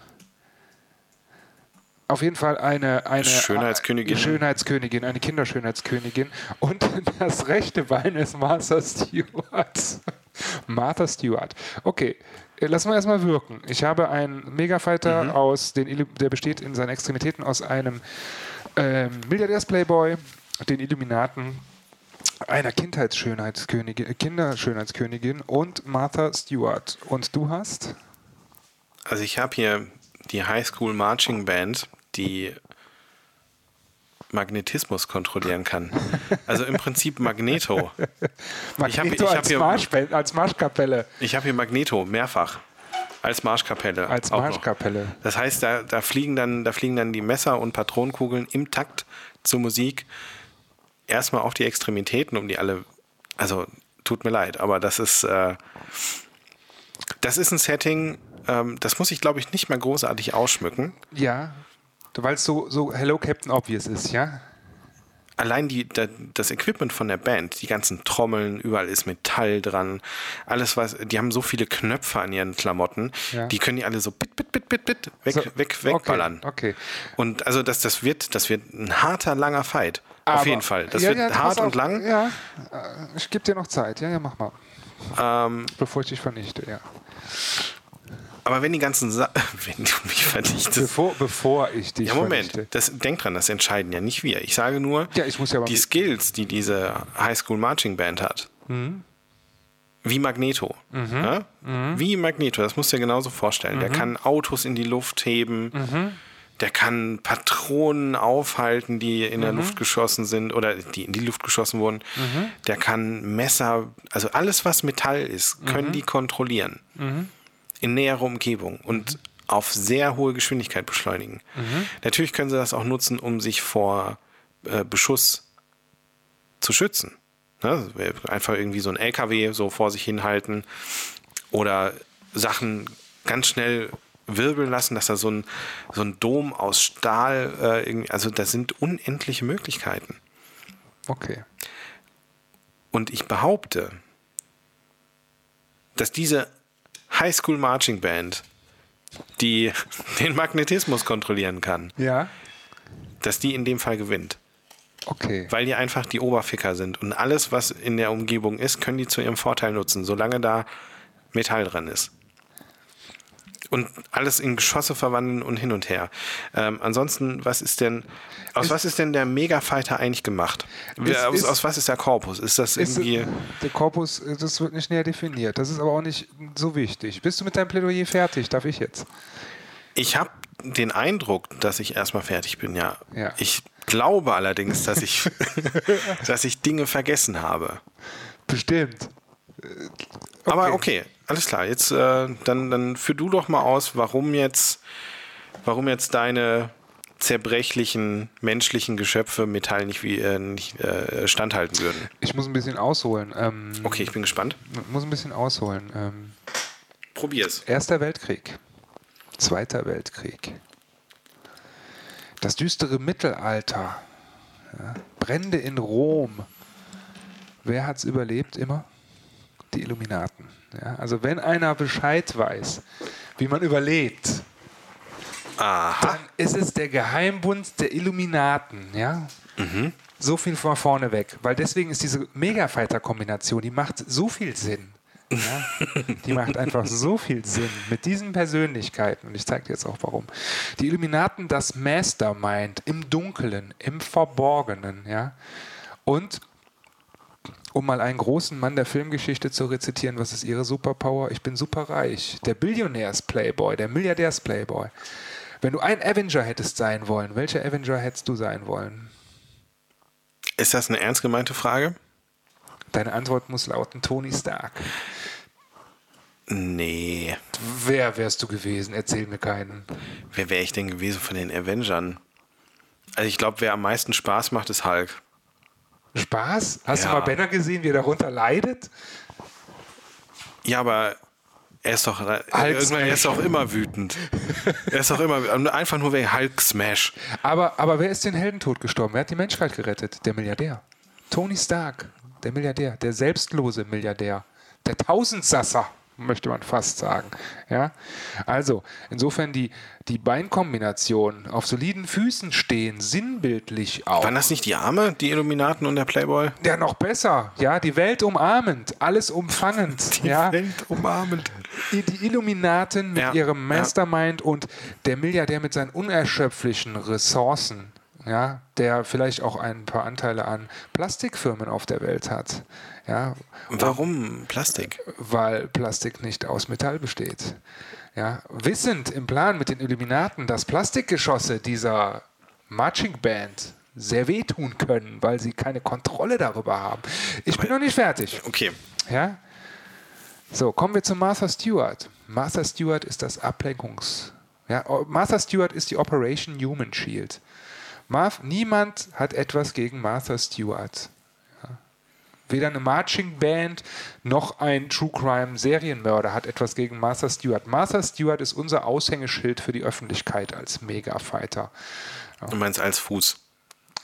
Auf jeden Fall eine, eine Schönheitskönigin. Schönheitskönigin, eine Kinderschönheitskönigin. Und das rechte Bein ist Martha Stewart. Martha Stewart. Okay, äh, lassen wir erstmal wirken. Ich habe einen Megafighter Mhm. aus den, der besteht in seinen Extremitäten aus einem ähm, Milliardärs-Playboy, den Illuminaten, einer Kindheitsschönheitskönigin, äh, Kinderschönheitskönigin und Martha Stewart. Und du hast? Also ich habe hier die High School Marching Band, die Magnetismus kontrollieren kann. Also im Prinzip Magneto. Magneto ich hab als, hier- Marschbe- als Marschkapelle. Ich habe hier Magneto mehrfach als Marschkapelle. Als. Marschkapelle. Das heißt, da, da, fliegen dann, da fliegen dann die Messer und Patronenkugeln im Takt zur Musik. Erstmal auch die Extremitäten, um die alle. Also, tut mir leid, aber das ist. Äh, das ist ein Setting, ähm, das muss ich, glaube ich, nicht mal großartig ausschmücken. Ja, weil es so, so Hello Captain Obvious ist, ja? Allein die, da, das Equipment von der Band, die ganzen Trommeln, überall ist Metall dran, alles was, die haben so viele Knöpfe an ihren Klamotten, Ja. die können die alle so bit, bit, bit, bit, bit weg, So, weg, wegballern. Okay, okay. Und also das, das wird, das wird ein harter, langer Fight. Auf Aber- jeden Fall. Das Ja, wird ja, hart auf. und lang. Ja, äh, ich gebe dir noch Zeit. Ja, ja, mach mal. Ähm, Bevor ich dich vernichte, ja. Aber wenn die ganzen Sa wenn du mich vernichtest. Bevor, bevor ich dich Ja, Moment. vernichte. Das, denk dran, das entscheiden ja nicht wir. Ich sage nur, Ja, ich muss ja die Skills, die diese High School Marching Band hat, Mhm. wie Magneto. Ja? Wie Magneto, das musst du dir genauso vorstellen. Der kann Autos in die Luft heben. Der kann Patronen aufhalten, die in der Luft geschossen sind oder die in die Luft geschossen wurden. Der kann Messer, also alles, was Metall ist, können die kontrollieren. In näherer Umgebung und auf sehr hohe Geschwindigkeit beschleunigen. Natürlich können sie das auch nutzen, um sich vor äh, Beschuss zu schützen. Ne? Einfach irgendwie so ein LKW so vor sich hinhalten oder Sachen ganz schnell wirbeln lassen, dass da so ein, so ein Dom aus Stahl, äh, also das sind unendliche Möglichkeiten. Okay. Und ich behaupte, dass diese Highschool Marching Band, die den Magnetismus kontrollieren kann, Ja. dass die in dem Fall gewinnt. Okay. Weil die einfach die Oberficker sind. Und alles, was in der Umgebung ist, können die zu ihrem Vorteil nutzen, solange da Metall dran ist. Und alles in Geschosse verwandeln und hin und her. Ähm, ansonsten, was ist denn, aus Ist- was ist denn der Megafighter eigentlich gemacht? Wer- aus, ist- aus was ist der Korpus? Ist das Ist, irgendwie. der Korpus, äh, das wird nicht näher definiert. Das ist aber auch nicht so wichtig. Bist du mit deinem Plädoyer fertig? Darf ich jetzt? Ich habe den Eindruck, dass ich erstmal fertig bin, ja. Ja. Ich glaube allerdings, dass ich, dass ich Dinge vergessen habe. Bestimmt. Aber okay, alles klar. Jetzt äh, dann, dann führ du doch mal aus, warum jetzt, warum jetzt deine zerbrechlichen menschlichen Geschöpfe Metall nicht wie äh, nicht äh, standhalten würden. Ich muss ein bisschen ausholen. Ähm, Okay, ich bin gespannt. muss ein bisschen ausholen. Ähm, Probier's. Erster Weltkrieg. Zweiter Weltkrieg. Das düstere Mittelalter. Ja. Brände in Rom. Wer hat es überlebt immer? Die Illuminaten. Ja. Also wenn einer Bescheid weiß, wie man überlebt, Aha. dann ist es der Geheimbund der Illuminaten. Ja? So viel von vorne weg. Weil deswegen ist diese Mega-Fighter-Kombination, die macht so viel Sinn. Ja? Die macht einfach so viel Sinn mit diesen Persönlichkeiten. Und ich zeige dir jetzt auch warum. Die Illuminaten, das Mastermind im Dunklen, im Verborgenen. Ja? Und um mal einen großen Mann der Filmgeschichte zu rezitieren, was ist ihre Superpower? Ich bin superreich. Der Billionärs-Playboy, der Milliardärs-Playboy. Wenn du ein Avenger hättest sein wollen, welcher Avenger hättest du sein wollen? Ist das eine ernst gemeinte Frage? Deine Antwort muss lauten Tony Stark. Nee. Wer wärst du gewesen? Erzähl mir keinen. Wer wäre ich denn gewesen von den Avengern? Also ich glaube, wer am meisten Spaß macht, ist Hulk. Spaß? Hast Ja. du mal Banner gesehen, wie er darunter leidet? Ja, aber er ist doch, irgendwann, er ist doch immer wütend. er ist doch immer, einfach nur wegen Hulk Smash. Aber, aber wer ist den Heldentod gestorben? Wer hat die Menschheit gerettet? Der Milliardär. Tony Stark, der Milliardär, der selbstlose Milliardär, der Tausendsasser, möchte man fast sagen. Ja? Also, insofern die, die Beinkombination auf soliden Füßen stehen, sinnbildlich auch. Waren das nicht die Arme, die Illuminaten und der Playboy? Ja, noch besser. Ja, die Welt umarmend, alles umfangend. ja. Welt umarmend. Die die Illuminaten mit Ja, ihrem ja. Mastermind und der Milliardär mit seinen unerschöpflichen Ressourcen, ja, der vielleicht auch ein paar Anteile an Plastikfirmen auf der Welt hat, ja, Warum Plastik? weil Plastik nicht aus Metall besteht. Ja, wissend im Plan mit den Illuminaten, dass Plastikgeschosse dieser Marching Band sehr wehtun können, weil sie keine Kontrolle darüber haben. Ich bin noch nicht fertig. Okay. Ja? So, kommen wir zu Martha Stewart. Martha Stewart ist das Ablenkungs... Ja, Martha Stewart ist die Operation Human Shield. Marv, niemand hat etwas gegen Martha Stewart. Ja. Weder eine Marching Band noch ein True Crime Serienmörder hat etwas gegen Martha Stewart. Martha Stewart ist unser Aushängeschild für die Öffentlichkeit als Megafighter. Du meinst als Fuß.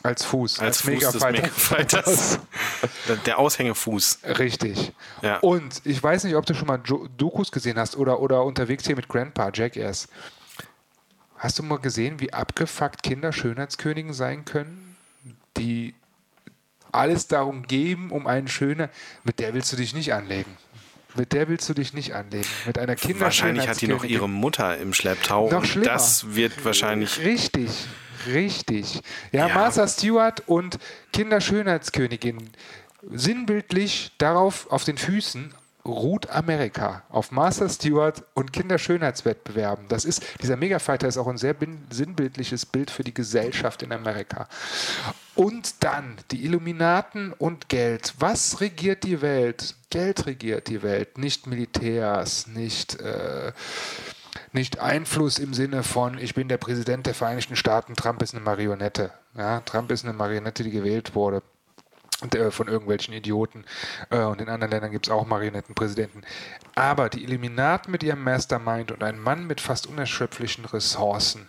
Als Fuß, Als Fuß des Megafighters. Der- Aushängefuß. Richtig. Ja. Und ich weiß nicht, ob du schon mal Dokus gesehen hast oder, oder unterwegs hier mit Grandpa Jackass. Hast du mal gesehen, wie abgefuckt Kinder Schönheitskönigen sein können? Die alles darum geben, um einen schöner. Mit der willst du dich nicht anlegen. Mit der willst du dich nicht anlegen. Mit einer Kinder Wahrscheinlich hat die noch ihre Mutter im Schlepptau. Noch und schlimmer. das wird wahrscheinlich. Richtig, richtig. Ja, Ja. Martha Stewart und Kinderschönheitskönigin sinnbildlich darauf auf den Füßen ruht Amerika auf Master Stewart und Kinderschönheitswettbewerben. Das ist, dieser Megafighter ist auch ein sehr sinnbildliches Bild für die Gesellschaft in Amerika. Und dann die Illuminaten und Geld. Was regiert die Welt? Geld regiert die Welt, nicht Militärs, nicht, äh, nicht Einfluss im Sinne von, ich bin der Präsident der Vereinigten Staaten, Trump ist eine Marionette. Ja, Trump ist eine Marionette, die gewählt wurde von irgendwelchen Idioten. Äh, und in anderen Ländern gibt es auch Marionettenpräsidenten. Aber die Illuminaten mit ihrem Mastermind und ein Mann mit fast unerschöpflichen Ressourcen.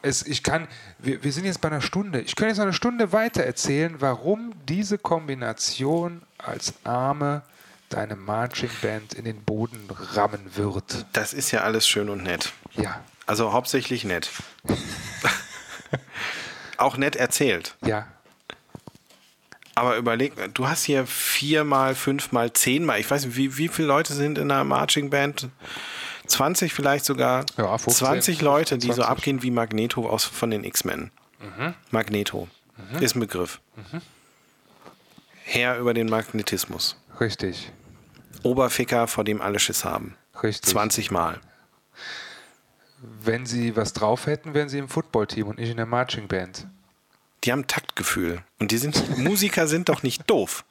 Es, ich kann, wir, wir sind jetzt bei einer Stunde. Ich könnte jetzt noch eine Stunde weiter erzählen, warum diese Kombination als Arme deine Marching Band in den Boden rammen wird. Das ist ja alles schön und nett. Ja. Also hauptsächlich nett. Auch nett erzählt. Ja. Aber überleg, du hast hier viermal, fünfmal, zehnmal, ich weiß nicht, wie, wie viele Leute sind in einer Marching Band? 20 vielleicht sogar. Ja, 15, 20 Leute, die 20. so abgehen wie Magneto aus, von den X-Men. Mhm. Magneto mhm. ist ein Begriff. Mhm. Herr über den Magnetismus. Richtig. Oberficker, vor dem alle Schiss haben. Richtig. 20 Mal. Wenn sie was drauf hätten, wären sie im Footballteam und nicht in der Marching Band die haben Taktgefühl. Und die sind, Musiker sind doch nicht doof.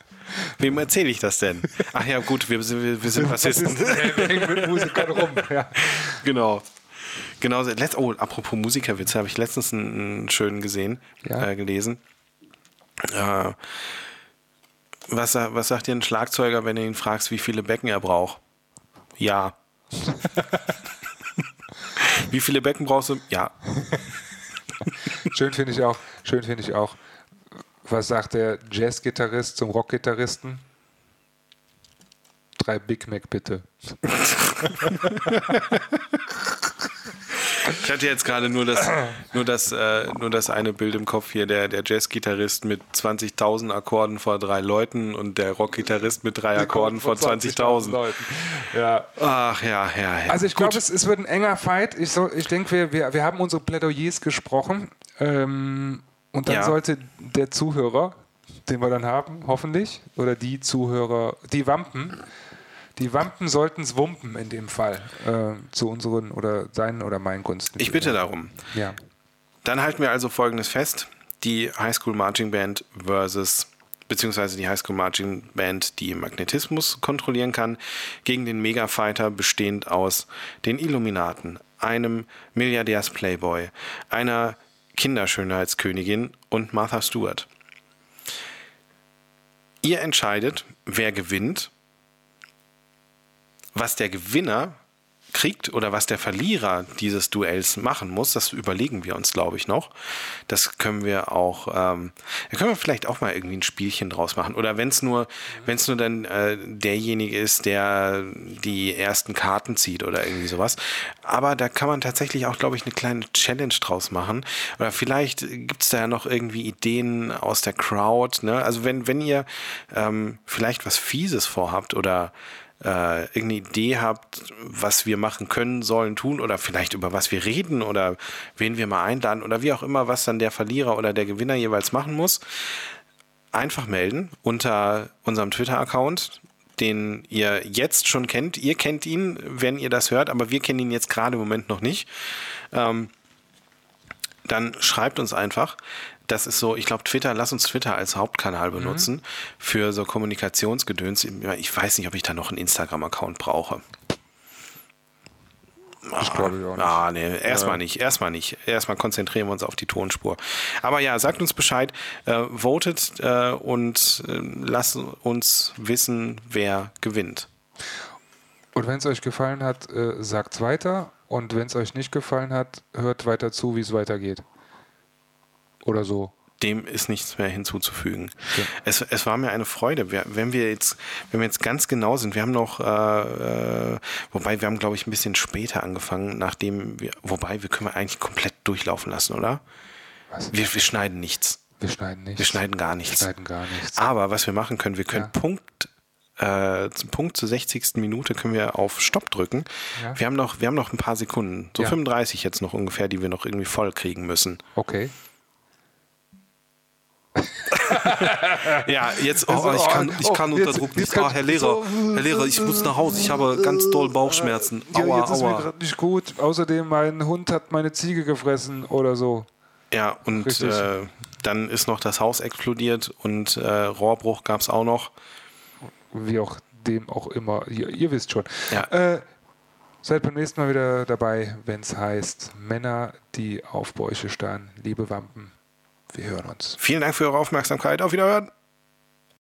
Wem erzähle ich das denn? Ach ja, gut, wir, wir, wir sind Bassisten. wir hängen mit Musikern rum. Ja. Genau. Genau. Oh, apropos Musikerwitze, habe ich letztens einen, einen schönen gesehen, ja. äh, gelesen. Äh, was, was sagt dir ein Schlagzeuger, wenn du ihn fragst, wie viele Becken er braucht? Ja. wie viele Becken brauchst du? Ja. Schön finde ich auch, schön finde ich auch, was sagt der Jazz-Gitarrist zum Rock-Gitarristen? Drei Big Mac bitte. Ich hatte jetzt gerade nur das, nur, das, äh, nur das eine Bild im Kopf hier, der, der Jazz-Gitarrist mit 20.000 Akkorden vor drei Leuten und der Rock-Gitarrist mit drei Akkorden vor 20.000 20 Leuten. Ja. Ach ja, ja, ja. Also ich glaube, es, es wird ein enger Fight. Ich, so, ich denke, wir, wir, wir haben unsere Plädoyers gesprochen. Ähm, und dann ja. sollte der Zuhörer, den wir dann haben, hoffentlich, oder die Zuhörer, die Wampen, die Wampen sollten es wumpen in dem Fall äh, zu unseren oder seinen oder meinen Gunsten. Ich bitte darum. Ja. Dann halten wir also folgendes fest: Die High School Marching Band versus beziehungsweise die High School Marching Band, die Magnetismus kontrollieren kann, gegen den Mega-Fighter bestehend aus den Illuminaten, einem Milliardärs-Playboy, einer Kinderschönheitskönigin und Martha Stewart. Ihr entscheidet, wer gewinnt was der Gewinner kriegt oder was der Verlierer dieses Duells machen muss, das überlegen wir uns, glaube ich, noch. Das können wir auch, ähm, da können wir vielleicht auch mal irgendwie ein Spielchen draus machen. Oder wenn es nur, wenn es nur dann äh, derjenige ist, der die ersten Karten zieht oder irgendwie sowas. Aber da kann man tatsächlich auch, glaube ich, eine kleine Challenge draus machen. Oder vielleicht gibt es da ja noch irgendwie Ideen aus der Crowd. Ne? Also wenn, wenn ihr ähm, vielleicht was Fieses vorhabt oder äh, irgendeine Idee habt, was wir machen können, sollen, tun oder vielleicht über was wir reden oder wen wir mal einladen oder wie auch immer, was dann der Verlierer oder der Gewinner jeweils machen muss, einfach melden unter unserem Twitter-Account, den ihr jetzt schon kennt. Ihr kennt ihn, wenn ihr das hört, aber wir kennen ihn jetzt gerade im Moment noch nicht. Ähm, dann schreibt uns einfach das ist so, ich glaube, Twitter, lass uns Twitter als Hauptkanal mhm. benutzen mhm. für so Kommunikationsgedöns. Ich weiß nicht, ob ich da noch einen Instagram-Account brauche. Das glaube ich auch nicht. Ah, nee, erstmal ja. nicht, erstmal nicht. Erstmal konzentrieren wir uns auf die Tonspur. Aber ja, sagt uns Bescheid, äh, votet äh, und äh, lasst uns wissen, wer gewinnt. Und wenn es euch gefallen hat, äh, sagt es weiter. Und wenn es euch nicht gefallen hat, hört weiter zu, wie es weitergeht oder so. Dem ist nichts mehr hinzuzufügen. Ja. Es, es war mir eine Freude. Wir, wenn wir jetzt, wenn wir jetzt ganz genau sind, wir haben noch, äh, äh, wobei wir haben, glaube ich, ein bisschen später angefangen, nachdem wir, wobei wir können wir eigentlich komplett durchlaufen lassen, oder? Was? Wir, wir schneiden nichts. Wir schneiden nichts. Wir schneiden gar nichts. Wir schneiden gar nichts. Aber was wir machen können, wir können ja. Punkt äh, Punkt zur 60. Minute können wir auf Stopp drücken. Ja. Wir, haben noch, wir haben noch ein paar Sekunden, so ja. 35 jetzt noch ungefähr, die wir noch irgendwie voll kriegen müssen. Okay. ja, jetzt, oh, oh, ich kann, ich kann oh, unter Druck nicht. Ah, Herr Lehrer, Herr Lehrer, ich muss nach Hause, ich habe ganz doll Bauchschmerzen. Aua, ja, jetzt aua. ist mir gerade nicht gut. Außerdem, mein Hund hat meine Ziege gefressen oder so. Ja, und äh, dann ist noch das Haus explodiert und äh, Rohrbruch gab es auch noch. Wie auch dem auch immer. Ihr, ihr wisst schon. Ja. Äh, seid beim nächsten Mal wieder dabei, wenn es heißt Männer, die auf Bäuche starren. Liebe Wampen, wir hören uns. Vielen Dank für eure Aufmerksamkeit. Auf Wiederhören.